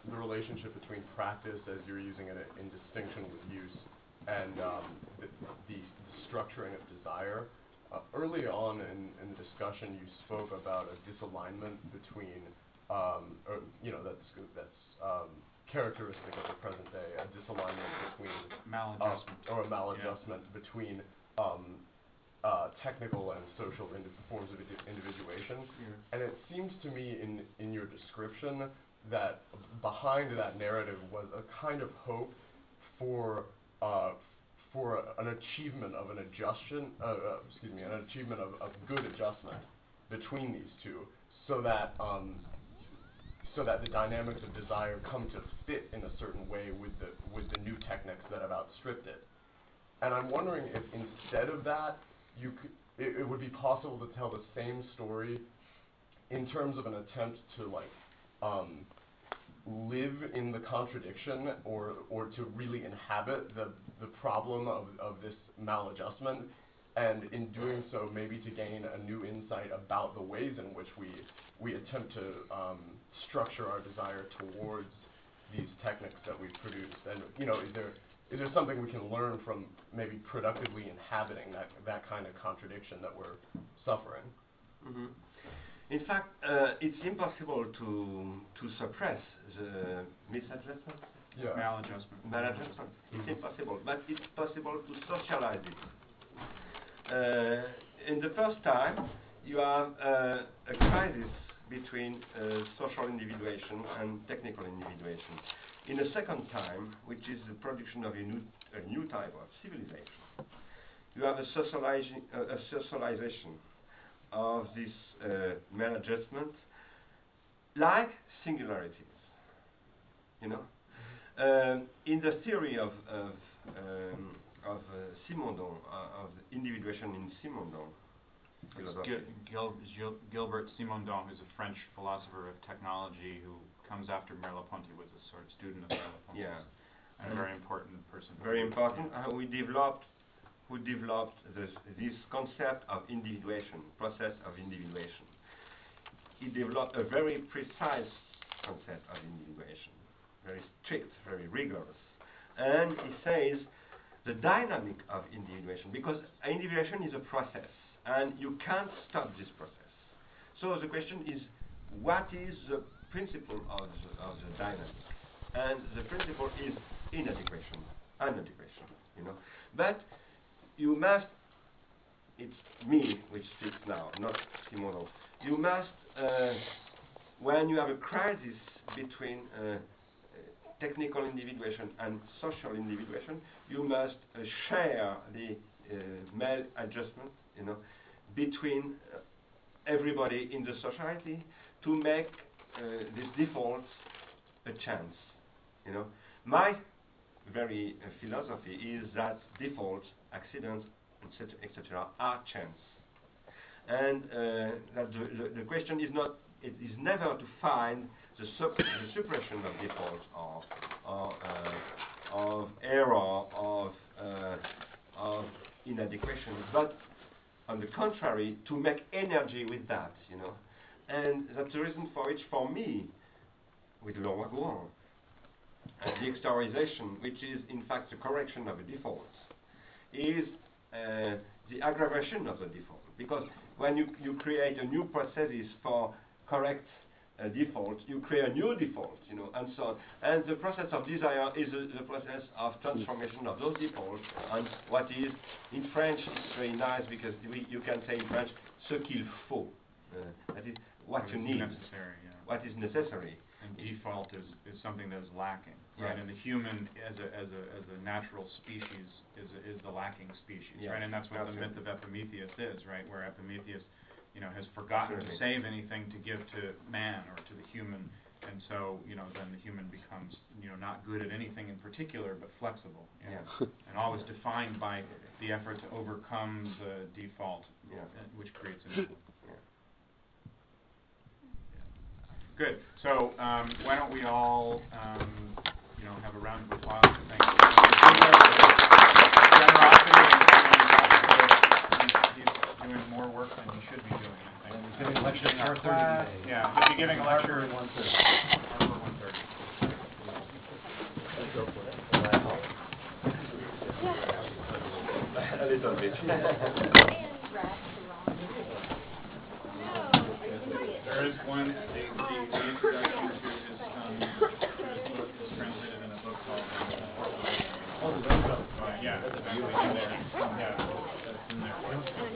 the relationship between practice as you're using it in distinction with use and um, the, the structuring of desire. Uh, early on in, in the discussion, you spoke about a disalignment between, um, or, you know, that's, that's um, characteristic of the present day, a disalignment between Maladjustment. uh, or a maladjustment between um, uh, technical and social indi- forms of indi- individuation. And it seems to me in, in your description that behind that narrative was a kind of hope for uh, for an achievement of an adjustment, uh, uh, excuse me, an achievement of, of good adjustment between these two, so that um, so that the dynamics of desire come to fit in a certain way with the with the new techniques that have outstripped it. And I'm wondering if instead of that, you it, it would be possible to tell the same story in terms of an attempt to like um, live in the contradiction or or to really inhabit the the problem of, of this maladjustment and in doing so maybe to gain a new insight about the ways in which we we attempt to um, structure our desire towards these techniques that we've produced and you know is there is there something we can learn from maybe productively inhabiting that that kind of contradiction that we're suffering Mhm. In fact, uh, it's impossible to to suppress the misadjustment, yeah Maladjustment. maladjustment. It's impossible, but it's possible to socialize it. Uh, in the first time, you have uh, a crisis between uh, social individuation and technical individuation. In the second time, which is the production of a new, a new type of civilization, you have a, socializi- uh, a socialization of this uh, maladjustment like singularities. You know, um, in the theory of of, um, of uh, Simondon, uh, of individuation in Simondon. Gil, Gil, Gil, Gilbert Simondon, who's a French philosopher of technology who comes after Merleau-Ponty, was a sort of student of Merleau-Ponty. Yeah. And a very important person. Very important. Uh, we developed, who developed this, this concept of individuation, process of individuation. He developed a very precise concept of individuation, very strict, very rigorous. And he says the dynamic of individuation, because individuation is a process, and you can't stop this process. So the question is, what is the principle of the, of the dynamic? And the principle is inadequation, unadequation, you know. But you must, it's me which speaks now, not Simondon. You must, uh, when you have a crisis between uh, technical individuation and social individuation, you must uh, share the uh, maladjustment, you know, between uh, everybody in the society to make uh, these defaults a chance. You know, my very uh, philosophy is that defaults, accidents, etc., etc., are chance, and uh, that the, the, the question is not, it is never to find the, the suppression of defaults or, or uh, of error, of uh, of inadequation, but on the contrary, to make energy with that, you know. And that's the reason for which, for me, with Leroi-Gourhan, the exteriorization, which is in fact the correction of a default, is uh, the aggravation of the default. Because when you, you create a new processes for correct uh, default, you create a new default, you know, and so on. And the process of desire is a, the process of transformation of those defaults. And what is, in French, it's very nice because we, you can say in French, ce qu'il faut. Uh, that is what you need, yeah. what is necessary. And default is, is something that is lacking, right? Yeah. And the human, as a, as a, as a natural species, is, a- is the lacking species, Yeah, right? And that's what the myth absolutely. of Epimetheus is, right? Where Epimetheus, you know, has forgotten to save anything to give to man or to the human, and so, you know, then the human becomes, you know, not good at anything in particular, but flexible, you know, Yeah. and always defined by the effort to overcome the default, Yeah. which creates an evil. Yeah. Good. So um, why don't we all, um, you know, have a round of applause and thank you. Generosity and he's, he's doing more work than he should be doing. I think. And he's giving a lecture at Our 4:30 class- today. Yeah, he'll be giving a lecture at 1:30. Harvard 1:30. a little bit. There is one, the, the, introduction to his, to book is translated in a book called, uh, yeah, actually in there, yeah, that's in there.